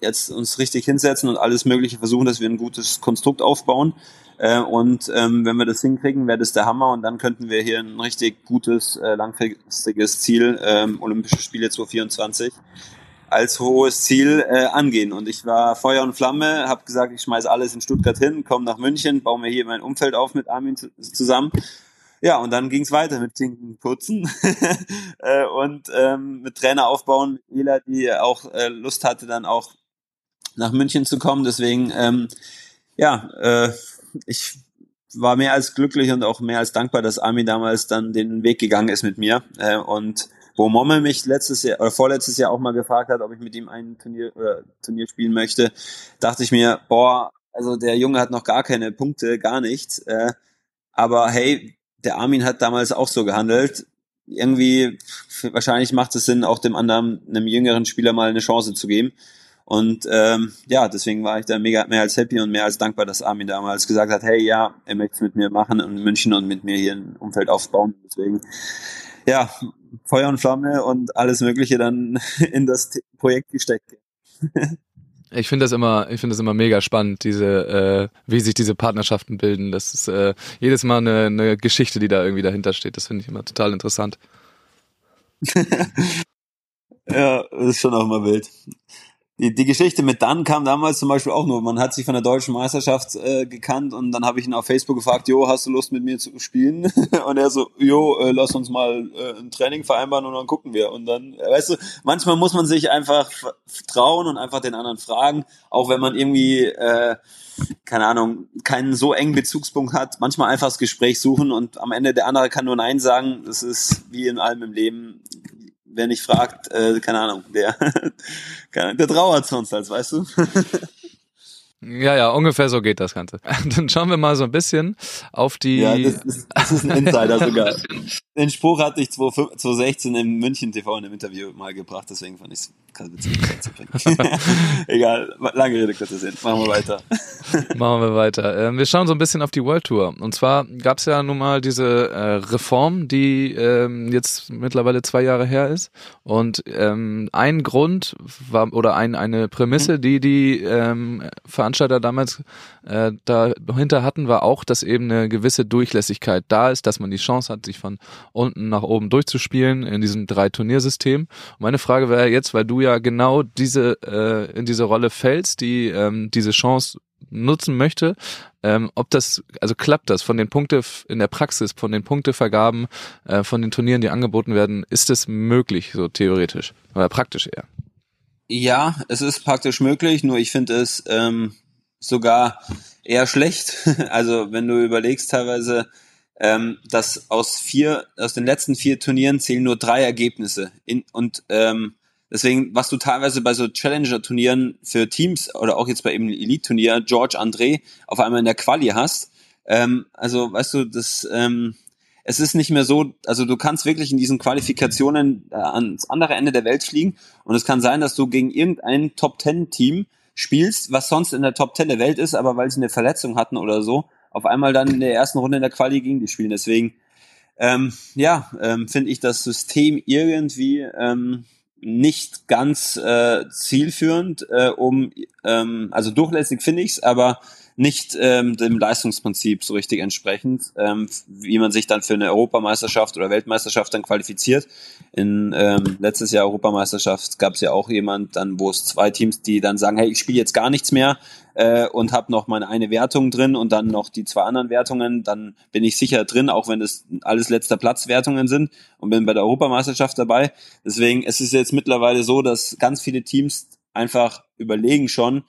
jetzt uns richtig hinsetzen und alles Mögliche versuchen, dass wir ein gutes Konstrukt aufbauen. Äh, und ähm, wenn wir das hinkriegen, wäre das der Hammer. Und dann könnten wir hier ein richtig gutes, äh, langfristiges Ziel, ähm, Olympische Spiele 2024, als hohes Ziel äh, angehen. Und ich war Feuer und Flamme, habe gesagt, ich schmeiße alles in Stuttgart hin, komme nach München, baue mir hier mein Umfeld auf mit Armin zusammen. Ja, und dann ging es weiter mit Tinken putzen [LAUGHS] äh, und ähm, mit Trainer aufbauen. Ela, die auch äh, Lust hatte, dann auch nach München zu kommen. Deswegen, ähm, ja, äh, ich war mehr als glücklich und auch mehr als dankbar, dass Ami damals dann den Weg gegangen ist mit mir. Äh, und wo Momme mich letztes Jahr oder vorletztes Jahr auch mal gefragt hat, ob ich mit ihm ein Turnier oder Turnier spielen möchte, dachte ich mir, boah, also der Junge hat noch gar keine Punkte, gar nichts. Äh, aber hey, der Armin hat damals auch so gehandelt. Irgendwie, wahrscheinlich macht es Sinn, auch dem anderen, einem jüngeren Spieler mal eine Chance zu geben. Und ähm, ja, deswegen war ich da mega mehr als happy und mehr als dankbar, dass Armin damals gesagt hat, hey ja, er möchte es mit mir machen und München und mit mir hier ein Umfeld aufbauen. Deswegen ja, Feuer und Flamme und alles Mögliche dann [LAUGHS] in das Projekt gesteckt. [LAUGHS] Ich finde das immer, ich finde das immer mega spannend, diese, äh, wie sich diese Partnerschaften bilden. Das ist äh, jedes Mal eine, eine Geschichte, die da irgendwie dahinter steht. Das finde ich immer total interessant. [LAUGHS] ja, das ist schon auch mal wild die, die Geschichte mit Dan kam damals zum Beispiel auch nur. Man hat sich von der deutschen Meisterschaft äh, gekannt und dann habe ich ihn auf Facebook gefragt, Jo, hast du Lust mit mir zu spielen? [LAUGHS] und er so, Jo, äh, lass uns mal äh, ein Training vereinbaren und dann gucken wir. Und dann, äh, weißt du, manchmal muss man sich einfach trauen und einfach den anderen fragen, auch wenn man irgendwie, äh, keine Ahnung, keinen so engen Bezugspunkt hat. Manchmal einfach das Gespräch suchen und am Ende der andere kann nur Nein sagen. Das ist wie in allem im Leben wer nicht fragt, äh, keine Ahnung, der, [LAUGHS] der trauert sonst als, weißt du? [LAUGHS] Ja, ja, ungefähr so geht das Ganze. [LAUGHS] Dann schauen wir mal so ein bisschen auf die. Ja, das ist, das ist ein Insider sogar. Den Spruch hatte ich 2016 im München TV in einem Interview mal gebracht, deswegen fand ich es zu bringen. [LAUGHS] Egal, lange Rede, kurzer Sinn. Machen wir weiter. [LAUGHS] Machen wir weiter. Ähm, wir schauen so ein bisschen auf die World Tour. Und zwar gab es ja nun mal diese äh, Reform, die ähm, jetzt mittlerweile zwei Jahre her ist. Und ähm, ein Grund war oder ein, eine Prämisse, die die ähm, Veranstalter damals äh, dahinter hatten, war auch, dass eben eine gewisse Durchlässigkeit da ist, dass man die Chance hat, sich von unten nach oben durchzuspielen in diesem drei Turniersystem. Und meine Frage wäre jetzt, weil du ja genau diese äh, in diese Rolle fällst, die ähm, diese Chance nutzen möchte, ähm, ob das, also klappt das von den Punkte in der Praxis, von den Punktevergaben, äh, von den Turnieren, die angeboten werden, ist es möglich, so theoretisch oder praktisch eher? Ja, es ist praktisch möglich, nur ich finde es ähm, sogar eher schlecht. [LAUGHS] Also wenn du überlegst teilweise, ähm, dass aus vier, aus den letzten vier Turnieren zählen nur drei Ergebnisse. In, und ähm, deswegen, was du teilweise bei so Challenger-Turnieren für Teams oder auch jetzt bei eben Elite-Turnier, George André, auf einmal in der Quali hast, ähm, also weißt du, das ähm, es ist nicht mehr so, also du kannst wirklich in diesen Qualifikationen äh, ans andere Ende der Welt fliegen und es kann sein, dass du gegen irgendein Top Ten Team spielst, was sonst in der Top Ten der Welt ist, aber weil sie eine Verletzung hatten oder so, auf einmal dann in der ersten Runde in der Quali gegen die spielen. Deswegen, ähm, ja, ähm, finde ich das System irgendwie ähm, nicht ganz äh, zielführend, äh, um, ähm, also durchlässig finde ich's, aber nicht ähm, dem Leistungsprinzip so richtig entsprechend, ähm, wie man sich dann für eine Europameisterschaft oder Weltmeisterschaft dann qualifiziert. In ähm, letztes Jahr Europameisterschaft gab es ja auch jemand, dann wo es zwei Teams, die dann sagen, hey, ich spiele jetzt gar nichts mehr äh, und habe noch meine eine Wertung drin und dann noch die zwei anderen Wertungen, dann bin ich sicher drin, auch wenn es alles letzter Platzwertungen sind und bin bei der Europameisterschaft dabei. Deswegen es ist jetzt mittlerweile so, dass ganz viele Teams einfach überlegen schon,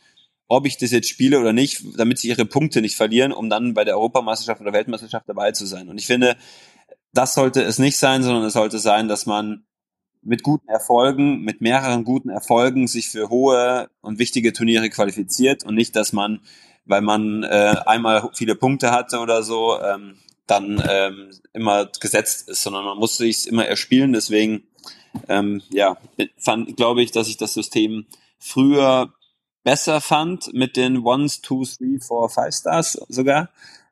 ob ich das jetzt spiele oder nicht, damit sie ihre Punkte nicht verlieren, um dann bei der Europameisterschaft oder Weltmeisterschaft dabei zu sein. Und ich finde, das sollte es nicht sein, sondern es sollte sein, dass man mit guten Erfolgen, mit mehreren guten Erfolgen sich für hohe und wichtige Turniere qualifiziert und nicht, dass man, weil man äh, einmal viele Punkte hatte oder so, ähm, dann ähm, immer gesetzt ist, sondern man muss sich immer erspielen. Deswegen, ähm, ja, fand, glaube ich, dass ich das System früher besser fand mit den Ones, Twos, Three, Four, Five Stars sogar,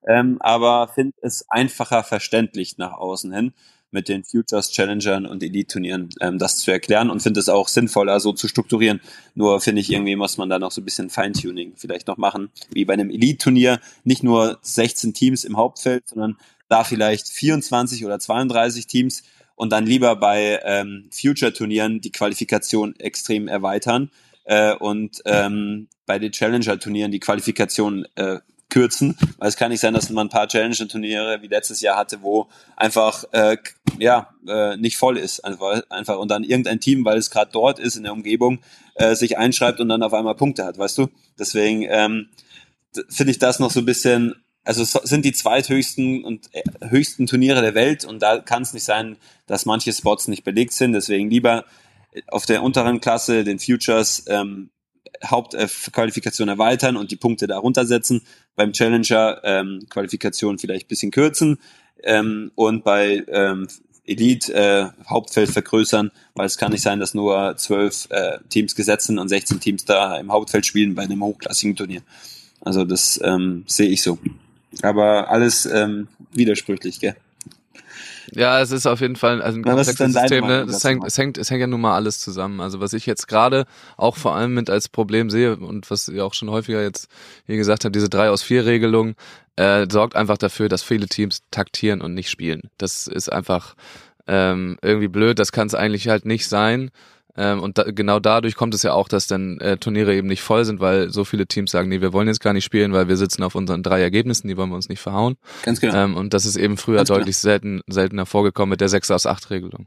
ähm, aber finde es einfacher verständlich nach außen hin mit den Futures Challengern und Elite-Turnieren ähm, das zu erklären und finde es auch sinnvoller, so zu strukturieren. Nur finde ich, irgendwie muss man da noch so ein bisschen Feintuning vielleicht noch machen, wie bei einem Elite-Turnier. Nicht nur 16 Teams im Hauptfeld, sondern da vielleicht 24 oder 32 Teams und dann lieber bei ähm, Future-Turnieren die Qualifikation extrem erweitern äh, und ähm, bei den Challenger-Turnieren die Qualifikation äh, kürzen, weil es kann nicht sein, dass man ein paar Challenger-Turniere wie letztes Jahr hatte, wo einfach äh, ja äh, nicht voll ist, einfach einfach und dann irgendein Team, weil es gerade dort ist in der Umgebung, äh, sich einschreibt und dann auf einmal Punkte hat, weißt du? Deswegen ähm, finde ich das noch so ein bisschen also es sind die zweithöchsten und äh, höchsten Turniere der Welt und da kann es nicht sein, dass manche Spots nicht belegt sind. Deswegen lieber auf der unteren Klasse, den Futures, ähm, Hauptqualifikation erweitern und die Punkte darunter setzen. Beim Challenger ähm, Qualifikation vielleicht bisschen kürzen ähm, und bei ähm, Elite äh, Hauptfeld vergrößern, weil es kann nicht sein, dass nur zwölf äh, Teams gesetzt sind und 16 Teams da im Hauptfeld spielen bei einem hochklassigen Turnier. Also das ähm, sehe ich so. Aber alles ähm, widersprüchlich, gell? Ja, es ist auf jeden Fall also ein komplexes System. Ne? Es, hängt, es, hängt, es hängt ja nun mal alles zusammen. Also was ich jetzt gerade auch vor allem mit als Problem sehe und was ihr auch schon häufiger jetzt hier gesagt habt, diese drei aus vier Regelung äh, sorgt einfach dafür, dass viele Teams taktieren und nicht spielen. Das ist einfach ähm, irgendwie blöd. Das kann es eigentlich halt nicht sein. Ähm, und da, genau dadurch kommt es ja auch, dass dann äh, Turniere eben nicht voll sind, weil so viele Teams sagen, nee, wir wollen jetzt gar nicht spielen, weil wir sitzen auf unseren drei Ergebnissen, die wollen wir uns nicht verhauen. Ganz genau. Ähm, und das ist eben früher Ganz deutlich genau. selten, seltener vorgekommen mit der 6 aus 8 Regelung.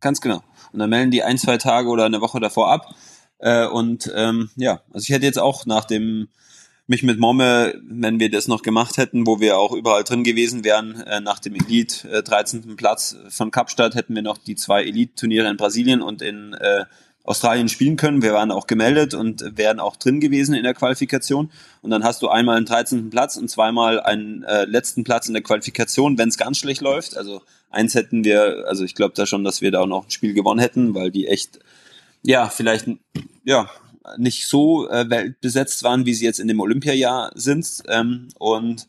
Ganz genau. Und dann melden die ein, zwei Tage oder eine Woche davor ab. Äh, und ähm, ja, also ich hätte jetzt auch nach dem mich mit Momme, wenn wir das noch gemacht hätten, wo wir auch überall drin gewesen wären, äh, nach dem Elite äh, 13. Platz von Kapstadt, hätten wir noch die zwei Elite-Turniere in Brasilien und in äh, Australien spielen können. Wir waren auch gemeldet und wären auch drin gewesen in der Qualifikation. Und dann hast du einmal einen 13. Platz und zweimal einen äh, letzten Platz in der Qualifikation, wenn es ganz schlecht läuft. Also eins hätten wir, also ich glaube da schon, dass wir da auch noch ein Spiel gewonnen hätten, weil die echt, ja, vielleicht, ja, nicht so äh, weltbesetzt waren, wie sie jetzt in dem Olympiajahr sind. Ähm, und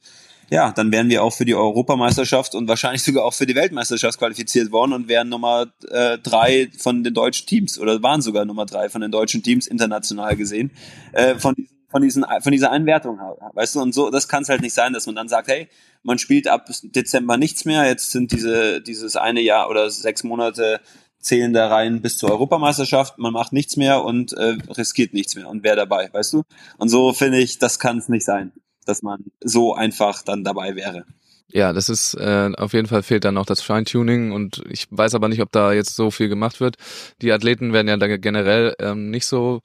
ja, dann wären wir auch für die Europameisterschaft und wahrscheinlich sogar auch für die Weltmeisterschaft qualifiziert worden und wären Nummer äh, drei von den deutschen Teams oder waren sogar Nummer drei von den deutschen Teams international gesehen äh, von von diesen von dieser Einwertung weißt du und so das kann es halt nicht sein dass man dann sagt hey man spielt ab Dezember nichts mehr jetzt sind diese dieses eine Jahr oder sechs Monate zählen da rein bis zur Europameisterschaft, man macht nichts mehr und äh, riskiert nichts mehr und wer dabei, weißt du? Und so finde ich, das kann es nicht sein, dass man so einfach dann dabei wäre. Ja, das ist äh, auf jeden Fall fehlt dann noch das Feintuning und ich weiß aber nicht, ob da jetzt so viel gemacht wird. Die Athleten werden ja da generell ähm, nicht so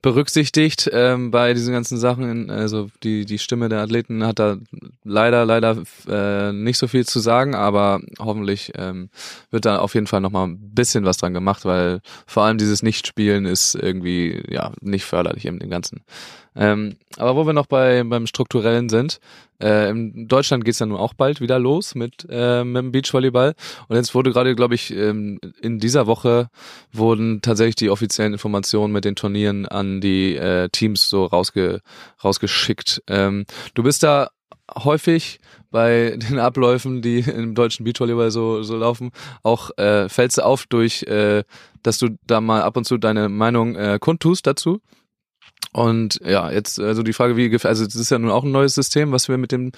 berücksichtigt ähm, bei diesen ganzen Sachen. Also die die Stimme der Athleten hat da leider leider äh, nicht so viel zu sagen, aber hoffentlich ähm, wird da auf jeden Fall noch mal ein bisschen was dran gemacht, weil vor allem dieses Nichtspielen ist irgendwie ja nicht förderlich im Ganzen. Ähm, aber wo wir noch bei, beim Strukturellen sind, äh, in Deutschland geht's ja nun auch bald wieder los mit, äh, mit dem Beachvolleyball. Und jetzt wurde gerade, glaube ich, ähm, in dieser Woche wurden tatsächlich die offiziellen Informationen mit den Turnieren an die äh, Teams so rausge rausgeschickt. Ähm, du bist da häufig bei [LAUGHS] den Abläufen, die im deutschen Beachvolleyball so, so laufen, auch äh, fällst du auf durch, äh, dass du da mal ab und zu deine Meinung äh, kundtust dazu? Und ja, jetzt also die Frage, wie also das ist ja nun auch ein neues System, was wir mit dem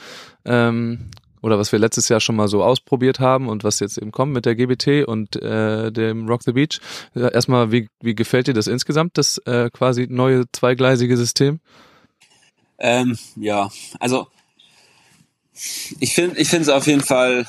ähm, oder was wir letztes Jahr schon mal so ausprobiert haben und was jetzt eben kommt mit der GBT und äh, dem Rock the Beach. Erstmal, wie, wie gefällt dir das insgesamt, das äh, quasi neue zweigleisige System? Ähm, ja, also ich finde ich finde es auf jeden Fall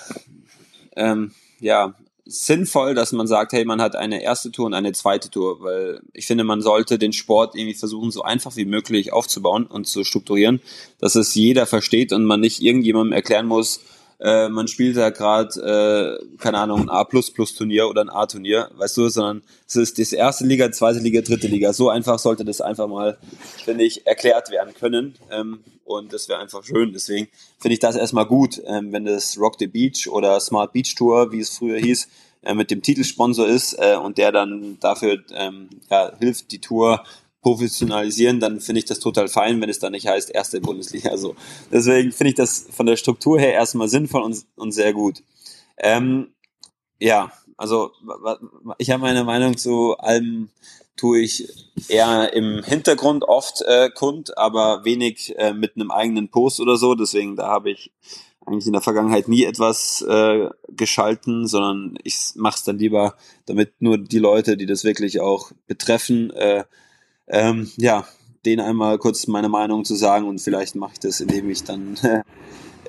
ähm, ja sinnvoll, dass man sagt, hey, man hat eine erste Tour und eine zweite Tour, weil ich finde, man sollte den Sport irgendwie versuchen, so einfach wie möglich aufzubauen und zu strukturieren, dass es jeder versteht und man nicht irgendjemandem erklären muss, äh, man spielt da gerade, äh, keine Ahnung, ein A-Turnier oder ein A-Turnier, weißt du, sondern es ist das erste Liga, zweite Liga, dritte Liga. So einfach sollte das einfach mal, finde ich, erklärt werden können. Ähm, und das wäre einfach schön. Deswegen finde ich das erstmal gut, ähm, wenn das Rock the Beach oder Smart Beach Tour, wie es früher hieß, äh, mit dem Titelsponsor ist äh, und der dann dafür ähm, ja, hilft, die Tour professionalisieren, dann finde ich das total fein, wenn es dann nicht heißt erste Bundesliga. So. Deswegen finde ich das von der Struktur her erstmal sinnvoll und, und sehr gut. Ähm, ja, also ich habe meine Meinung zu allem tue ich eher im Hintergrund oft äh, kund, aber wenig äh, mit einem eigenen Post oder so. Deswegen da habe ich eigentlich in der Vergangenheit nie etwas äh, geschalten, sondern ich mache es dann lieber, damit nur die Leute, die das wirklich auch betreffen, äh, ähm, ja, denen einmal kurz meine Meinung zu sagen und vielleicht mache ich das, indem ich dann äh,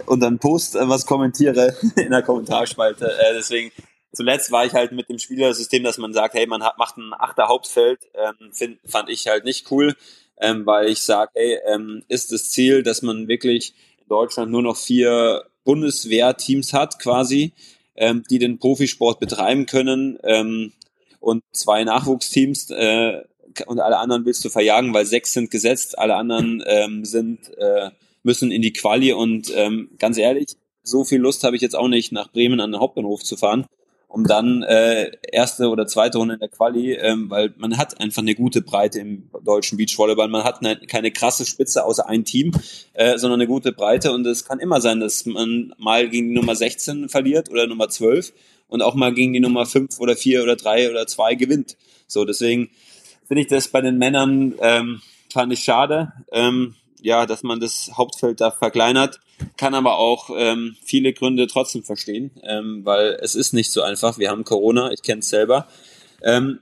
unter einem Post äh, was kommentiere [LAUGHS] in der Kommentarspalte. Äh, deswegen zuletzt war ich halt mit dem Spielersystem, dass man sagt, hey, man hat, macht ein achter Hauptfeld, ähm, find, fand ich halt nicht cool, ähm, weil ich sage, hey, ähm, ist das Ziel, dass man wirklich in Deutschland nur noch vier Bundeswehrteams hat quasi, ähm, die den Profisport betreiben können ähm, und zwei Nachwuchsteams, äh, und alle anderen willst du verjagen, weil sechs sind gesetzt, alle anderen ähm, sind äh, müssen in die Quali und ähm, ganz ehrlich, so viel Lust habe ich jetzt auch nicht, nach Bremen an den Hauptbahnhof zu fahren, um dann äh, erste oder zweite Runde in der Quali, ähm, weil man hat einfach eine gute Breite im deutschen Beachvolleyball. Man hat eine, keine krasse Spitze außer ein Team, äh, sondern eine gute Breite und es kann immer sein, dass man mal gegen die Nummer 16 verliert oder Nummer 12 und auch mal gegen die Nummer 5 oder 4 oder 3 oder 2 gewinnt. So, deswegen finde ich das bei den Männern, ähm, fand ich schade, ähm, ja, dass man das Hauptfeld da verkleinert, kann aber auch ähm, viele Gründe trotzdem verstehen, ähm, weil es ist nicht so einfach. Wir haben Corona, ich kenne es selber. Ähm,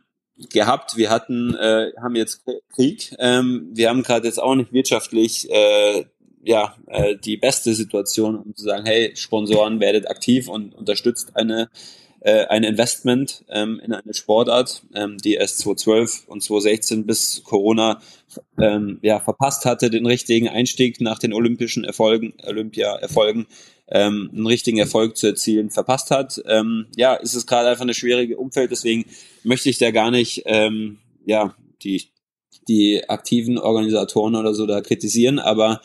gehabt. Wir hatten, äh, haben jetzt Krieg. Ähm, wir haben gerade jetzt auch nicht wirtschaftlich äh, ja äh, die beste Situation, um zu sagen, hey, Sponsoren werdet aktiv und unterstützt eine äh, ein Investment ähm, in eine Sportart, ähm, die es 2012 und 2016 bis Corona ähm, ja, verpasst hatte, den richtigen Einstieg nach den olympischen Erfolgen, Olympia-Erfolgen, ähm, einen richtigen Erfolg zu erzielen, verpasst hat. Ähm, ja, ist es gerade einfach eine schwierige Umfeld, deswegen möchte ich da gar nicht ähm, ja, die, die aktiven Organisatoren oder so da kritisieren, aber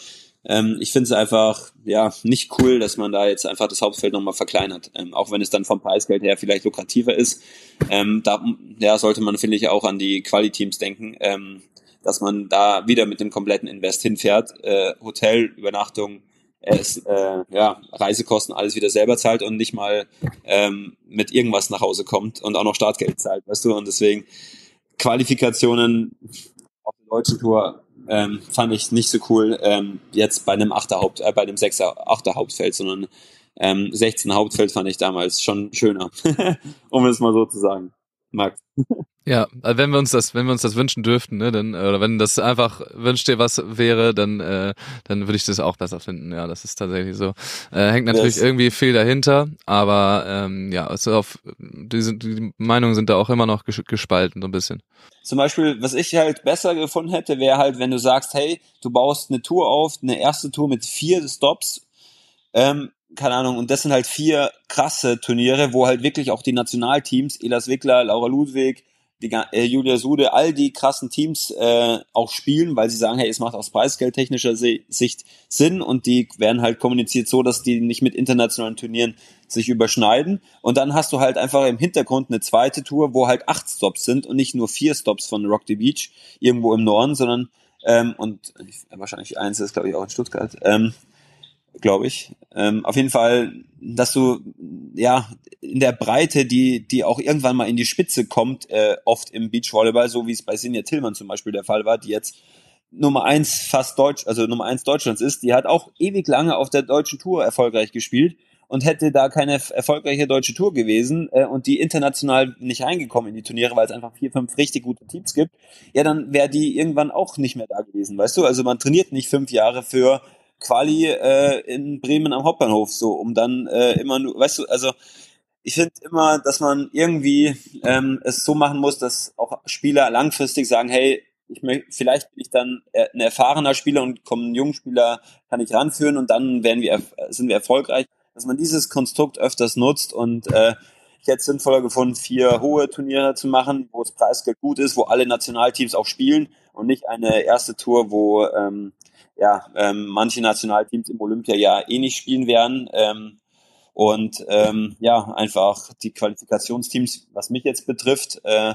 ähm, ich finde es einfach ja nicht cool, dass man da jetzt einfach das Hauptfeld nochmal verkleinert, ähm, auch wenn es dann vom Preisgeld her vielleicht lukrativer ist. Ähm, da ja, sollte man finde ich auch an die Quali-Teams denken, ähm, dass man da wieder mit dem kompletten Invest hinfährt, äh, Hotel, Übernachtung, es, äh, ja, Reisekosten alles wieder selber zahlt und nicht mal ähm, mit irgendwas nach Hause kommt und auch noch Startgeld zahlt, weißt du? Und deswegen Qualifikationen auf der deutschen Tour ähm, fand ich nicht so cool ähm, jetzt bei einem Achterhaupt, äh, bei einem Sechser Achterhauptfeld, sondern ähm, 16 Hauptfeld fand ich damals schon schöner, [LAUGHS] um es mal so zu sagen. Max. Ja, also wenn wir uns das, wenn wir uns das wünschen dürften, ne, dann oder wenn das einfach wünscht dir was wäre, dann äh, dann würde ich das auch besser finden. Ja, das ist tatsächlich so. Äh, hängt natürlich yes. irgendwie viel dahinter, aber ähm, ja, also auf die, die Meinungen sind da auch immer noch gespalten so ein bisschen. Zum Beispiel, was ich halt besser gefunden hätte, wäre halt, wenn du sagst, hey, du baust eine Tour auf, eine erste Tour mit vier Stops, ähm, keine Ahnung, und das sind halt vier krasse Turniere, wo halt wirklich auch die Nationalteams, Elas Wickler, Laura Ludwig, die, äh, Julia Sude, all die krassen Teams äh, auch spielen, weil sie sagen, hey, es macht aus preisgeldtechnischer Sicht Sinn und die werden halt kommuniziert so, dass die nicht mit internationalen Turnieren sich überschneiden. Und dann hast du halt einfach im Hintergrund eine zweite Tour, wo halt acht Stops sind und nicht nur vier Stops von Rock the Beach irgendwo im Norden, sondern ähm, und wahrscheinlich eins ist, glaube ich, auch in Stuttgart. Ähm, glaube ich. Ähm, auf jeden Fall, dass du ja in der Breite, die die auch irgendwann mal in die Spitze kommt, äh, oft im Beachvolleyball, so wie es bei Sinja Tillmann zum Beispiel der Fall war, die jetzt Nummer eins fast Deutsch, also Nummer eins Deutschlands ist, die hat auch ewig lange auf der deutschen Tour erfolgreich gespielt und hätte da keine erfolgreiche deutsche Tour gewesen äh, und die international nicht reingekommen in die Turniere, weil es einfach vier, fünf richtig gute Teams gibt, ja, dann wäre die irgendwann auch nicht mehr da gewesen, weißt du? Also man trainiert nicht fünf Jahre für Quali äh, in Bremen am Hauptbahnhof, so um dann äh, immer nur, weißt du, also ich finde immer, dass man irgendwie ähm, es so machen muss, dass auch Spieler langfristig sagen, hey, ich vielleicht bin ich dann ein erfahrener Spieler und kommen einen jungen Spieler, kann ich ranführen und dann werden wir, sind wir erfolgreich. Dass man dieses Konstrukt öfters nutzt und äh, ich hätte es sinnvoller gefunden, vier hohe Turniere zu machen, wo das Preisgeld gut ist, wo alle Nationalteams auch spielen und nicht eine erste Tour, wo ähm, ja, ähm, manche Nationalteams im Olympia ja eh nicht spielen werden. Ähm, und ähm, ja, einfach die Qualifikationsteams, was mich jetzt betrifft, äh,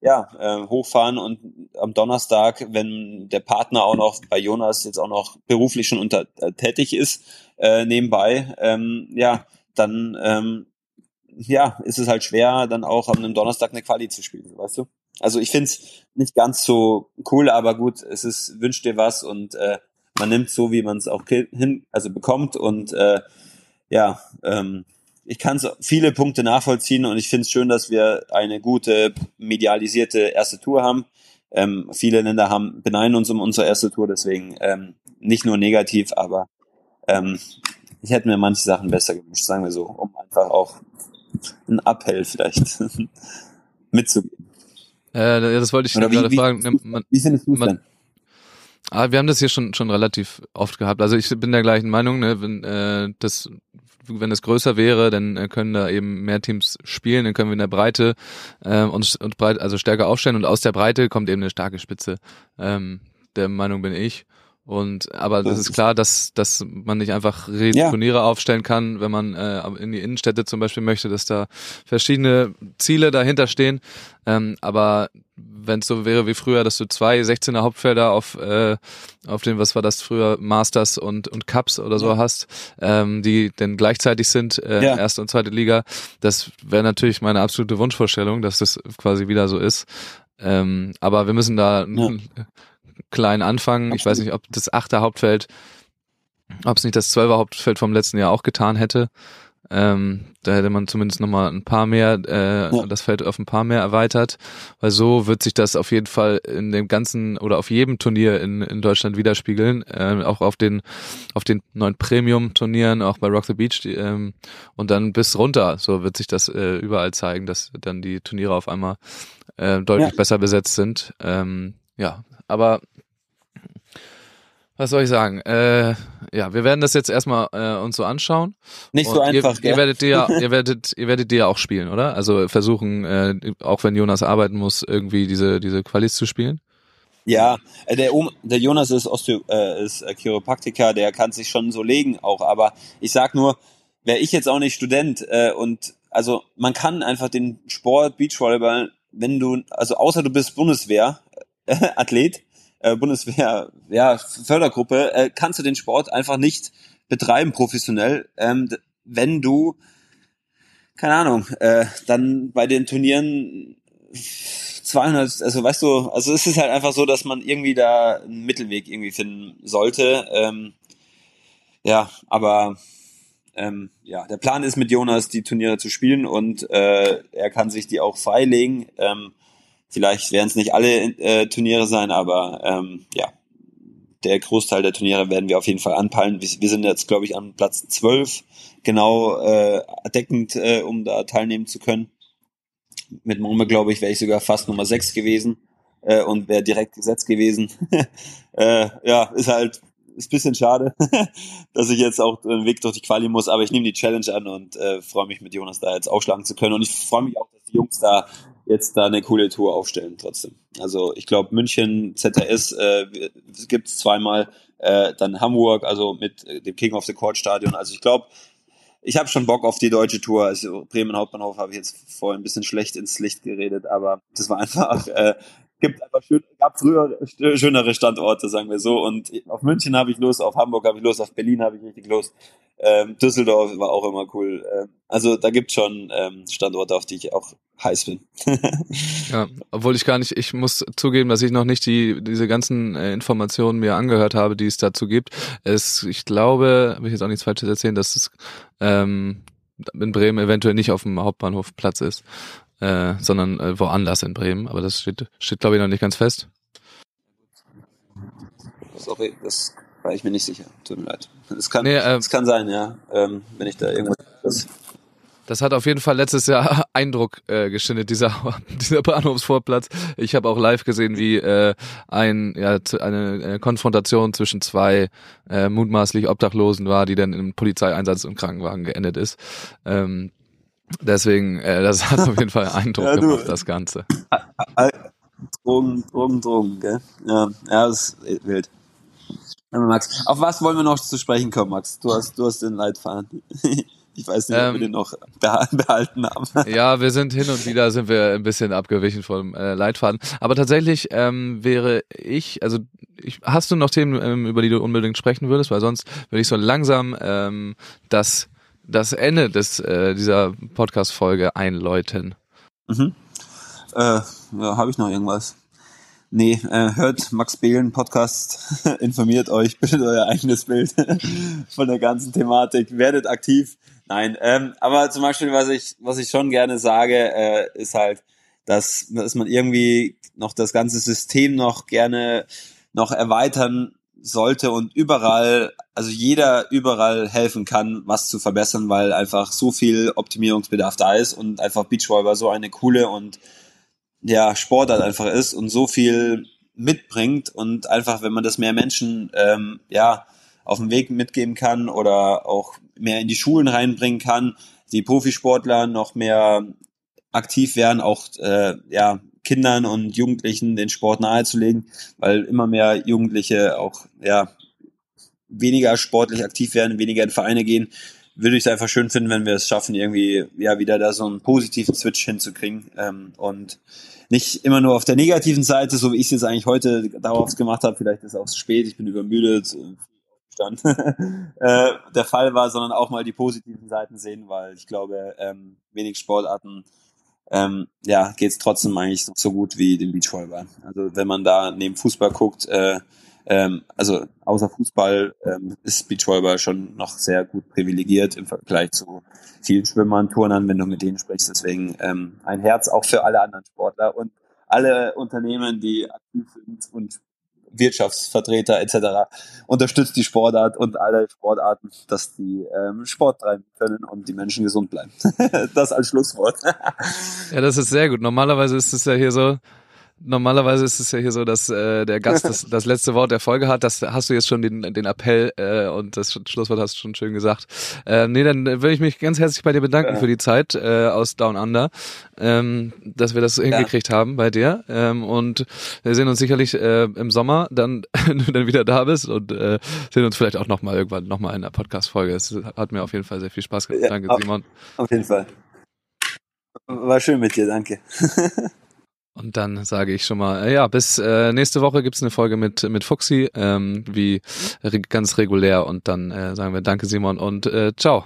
ja, äh, hochfahren und am Donnerstag, wenn der Partner auch noch bei Jonas jetzt auch noch beruflich schon unter äh, tätig ist, äh, nebenbei, ähm, ja, dann ähm, ja, ist es halt schwer, dann auch am einem Donnerstag eine Quali zu spielen, weißt du? Also ich find's nicht ganz so cool, aber gut, es ist, wünscht dir was und äh, man nimmt so, wie man es auch hin, also bekommt und äh, ja, ähm, ich kann so viele Punkte nachvollziehen und ich finde es schön, dass wir eine gute medialisierte erste Tour haben. Ähm, viele Länder haben beneiden uns um unsere erste Tour, deswegen ähm, nicht nur negativ, aber ähm, ich hätte mir manche Sachen besser gewünscht, sagen wir so, um einfach auch ein Appell vielleicht [LAUGHS] mitzugeben. Äh, das wollte ich Oder gerade wie, fragen. Wie, man, wie findest du es denn? Ah, wir haben das hier schon schon relativ oft gehabt. Also ich bin der gleichen Meinung, ne, wenn äh, das wenn es größer wäre, dann äh, können da eben mehr Teams spielen, dann können wir in der Breite äh, uns und breit also stärker aufstellen und aus der Breite kommt eben eine starke Spitze. Ähm, der Meinung bin ich. Und aber das ist klar, dass dass man nicht einfach Turniere ja. aufstellen kann, wenn man äh, in die Innenstädte zum Beispiel möchte, dass da verschiedene Ziele dahinter stehen. Ähm, aber wenn es so wäre wie früher, dass du zwei 16er Hauptfelder auf äh, auf den was war das früher Masters und und Cups oder so ja. hast, ähm, die denn gleichzeitig sind äh, ja. erste und zweite Liga, das wäre natürlich meine absolute Wunschvorstellung, dass das quasi wieder so ist. Ähm, aber wir müssen da ja klein anfangen. Ich weiß nicht, ob das achte Hauptfeld, ob es nicht das zwölfer Hauptfeld vom letzten Jahr auch getan hätte. Ähm, da hätte man zumindest nochmal ein paar mehr, äh, ja. das Feld auf ein paar mehr erweitert, weil so wird sich das auf jeden Fall in dem ganzen oder auf jedem Turnier in, in Deutschland widerspiegeln, äh, auch auf den auf den neuen Premium-Turnieren, auch bei Rock the Beach die, ähm, und dann bis runter, so wird sich das äh, überall zeigen, dass dann die Turniere auf einmal äh, deutlich ja. besser besetzt sind. Ähm, ja, aber was soll ich sagen? Äh, ja, wir werden das jetzt erstmal äh, uns so anschauen. Nicht so einfach. Ihr, ihr werdet dir, [LAUGHS] ihr werdet, ihr werdet dir auch spielen, oder? Also versuchen, äh, auch wenn Jonas arbeiten muss, irgendwie diese diese Qualis zu spielen. Ja, äh, der, der Jonas ist, Osteo, äh, ist äh, Chiropraktiker, der kann sich schon so legen auch. Aber ich sag nur, wäre ich jetzt auch nicht Student äh, und also man kann einfach den Sport Beachvolleyball, wenn du, also außer du bist Bundeswehr, Athlet, äh, Bundeswehr, ja, Fördergruppe, äh, kannst du den Sport einfach nicht betreiben professionell, ähm, wenn du, keine Ahnung, äh, dann bei den Turnieren 200, also weißt du, also es ist halt einfach so, dass man irgendwie da einen Mittelweg irgendwie finden sollte. Ähm, ja, aber ähm, ja, der Plan ist mit Jonas die Turniere zu spielen und äh, er kann sich die auch freilegen. Ähm, Vielleicht werden es nicht alle äh, Turniere sein, aber ähm, ja, der Großteil der Turniere werden wir auf jeden Fall anpeilen. Wir, wir sind jetzt, glaube ich, an Platz 12, genau äh, deckend, äh, um da teilnehmen zu können. Mit Mome, glaube ich, wäre ich sogar fast Nummer 6 gewesen äh, und wäre direkt gesetzt gewesen. [LAUGHS] äh, ja, ist halt ist bisschen schade, [LAUGHS] dass ich jetzt auch den Weg durch die Quali muss, aber ich nehme die Challenge an und äh, freue mich mit Jonas da jetzt aufschlagen zu können und ich freue mich auch, dass die Jungs da jetzt da eine coole Tour aufstellen trotzdem. Also ich glaube München, ZRS äh, gibt es zweimal, äh, dann Hamburg, also mit äh, dem King of the Court Stadion. Also ich glaube, ich habe schon Bock auf die deutsche Tour. Also Bremen Hauptbahnhof habe ich jetzt vorhin ein bisschen schlecht ins Licht geredet, aber das war einfach äh, gibt einfach schön, gab früher schönere Standorte, sagen wir so. Und auf München habe ich Lust, auf Hamburg habe ich Lust, auf Berlin habe ich richtig Lust. Ähm, Düsseldorf war auch immer cool. Ähm, also da gibt schon ähm, Standorte, auf die ich auch heiß bin. [LAUGHS] ja, obwohl ich gar nicht, ich muss zugeben, dass ich noch nicht die diese ganzen äh, Informationen mir angehört habe, die es dazu gibt. Es, ich glaube, will ich jetzt auch nichts Falsches erzählen, dass es ähm, in Bremen eventuell nicht auf dem Hauptbahnhof Platz ist äh, sondern äh, woanders in Bremen. Aber das steht, steht glaube ich, noch nicht ganz fest. Sorry, das war ich mir nicht sicher. Tut mir leid. Das kann, nee, äh, das kann sein, ja. Ähm, wenn ich da irgendwas. Das Das hat auf jeden Fall letztes Jahr [LAUGHS] Eindruck äh, geschindet, dieser, [LAUGHS] dieser Bahnhofsvorplatz. Ich habe auch live gesehen, wie äh, ein, ja, eine, eine Konfrontation zwischen zwei äh, mutmaßlich Obdachlosen war, die dann im Polizeieinsatz im Krankenwagen geendet ist. Ähm, deswegen, äh, das hat auf jeden Fall [LAUGHS] Eindruck ja, gemacht, das Ganze. Drogen, Drogen, Drogen, gell? Ja, ja, das ist wild. Max, auf was wollen wir noch zu sprechen kommen, Max? Du hast, du hast den Leitfaden. [LAUGHS] Ich weiß nicht, ob ähm, wir den noch [LAUGHS] behalten haben. Ja, wir sind hin und wieder sind wir ein bisschen abgewichen vom äh, Leitfaden. Aber tatsächlich ähm, wäre ich, also ich, hast du noch Themen, ähm, über die du unbedingt sprechen würdest? Weil sonst würde ich so langsam ähm, das, das Ende des, äh, dieser Podcast-Folge einläuten. Mhm. Äh, ja, habe ich noch irgendwas? Nee, äh, hört Max Behlen Podcast, [LAUGHS] informiert euch, [LAUGHS] bildet euer eigenes Bild [LAUGHS] von der ganzen Thematik, werdet aktiv. Nein, ähm, aber zum Beispiel, was ich, was ich schon gerne sage, äh, ist halt, dass, dass man irgendwie noch das ganze System noch gerne noch erweitern sollte und überall, also jeder überall helfen kann, was zu verbessern, weil einfach so viel Optimierungsbedarf da ist und einfach Beachvolleyball so eine coole und ja, Sportart einfach ist und so viel mitbringt und einfach, wenn man das mehr Menschen ähm, ja auf dem Weg mitgeben kann oder auch mehr in die Schulen reinbringen kann, die Profisportler noch mehr aktiv werden, auch äh, ja Kindern und Jugendlichen den Sport nahezulegen, weil immer mehr Jugendliche auch ja weniger sportlich aktiv werden, weniger in Vereine gehen, würde ich es einfach schön finden, wenn wir es schaffen, irgendwie ja wieder da so einen positiven Switch hinzukriegen ähm, und nicht immer nur auf der negativen Seite, so wie ich es jetzt eigentlich heute darauf gemacht habe. Vielleicht ist es auch zu spät, ich bin übermüdet, stand, [LAUGHS] äh, der Fall war, sondern auch mal die positiven Seiten sehen, weil ich glaube, ähm, wenig Sportarten ähm, ja, geht es trotzdem eigentlich so gut wie dem Beachvolleyball. Also wenn man da neben Fußball guckt, äh, ähm, also außer Fußball ähm, ist Beachvolleyball schon noch sehr gut privilegiert im Vergleich zu vielen Schwimmern, Turnern, wenn du mit denen sprichst. Deswegen ähm, ein Herz auch für alle anderen Sportler und alle Unternehmen, die aktiv sind und Wirtschaftsvertreter etc. unterstützt die Sportart und alle Sportarten, dass die ähm, Sport treiben können und die Menschen gesund bleiben. [LAUGHS] das als Schlusswort. ja, das ist sehr gut. Normalerweise ist es ja hier so, Normalerweise ist es ja hier so, dass äh, der Gast das, das letzte Wort der Folge hat. Das hast du jetzt schon den, den Appell äh, und das Schlusswort hast du schon schön gesagt. Äh, nee, dann würde ich mich ganz herzlich bei dir bedanken ja. für die Zeit äh, aus Down Under, ähm, dass wir das ja. hingekriegt haben bei dir. Ähm, und wir sehen uns sicherlich äh, im Sommer, dann, [LAUGHS] wenn du dann wieder da bist und äh, sehen uns vielleicht auch nochmal irgendwann nochmal in der Podcast-Folge. Es hat mir auf jeden Fall sehr viel Spaß gemacht. Ja, danke, Simon. Auf jeden Fall. War schön mit dir, danke. [LAUGHS] Und dann sage ich schon mal, äh, ja, bis äh, nächste Woche gibt's eine Folge mit, mit Fuxi, ähm, wie re ganz regulär. Und dann äh, sagen wir Danke, Simon, und äh, ciao.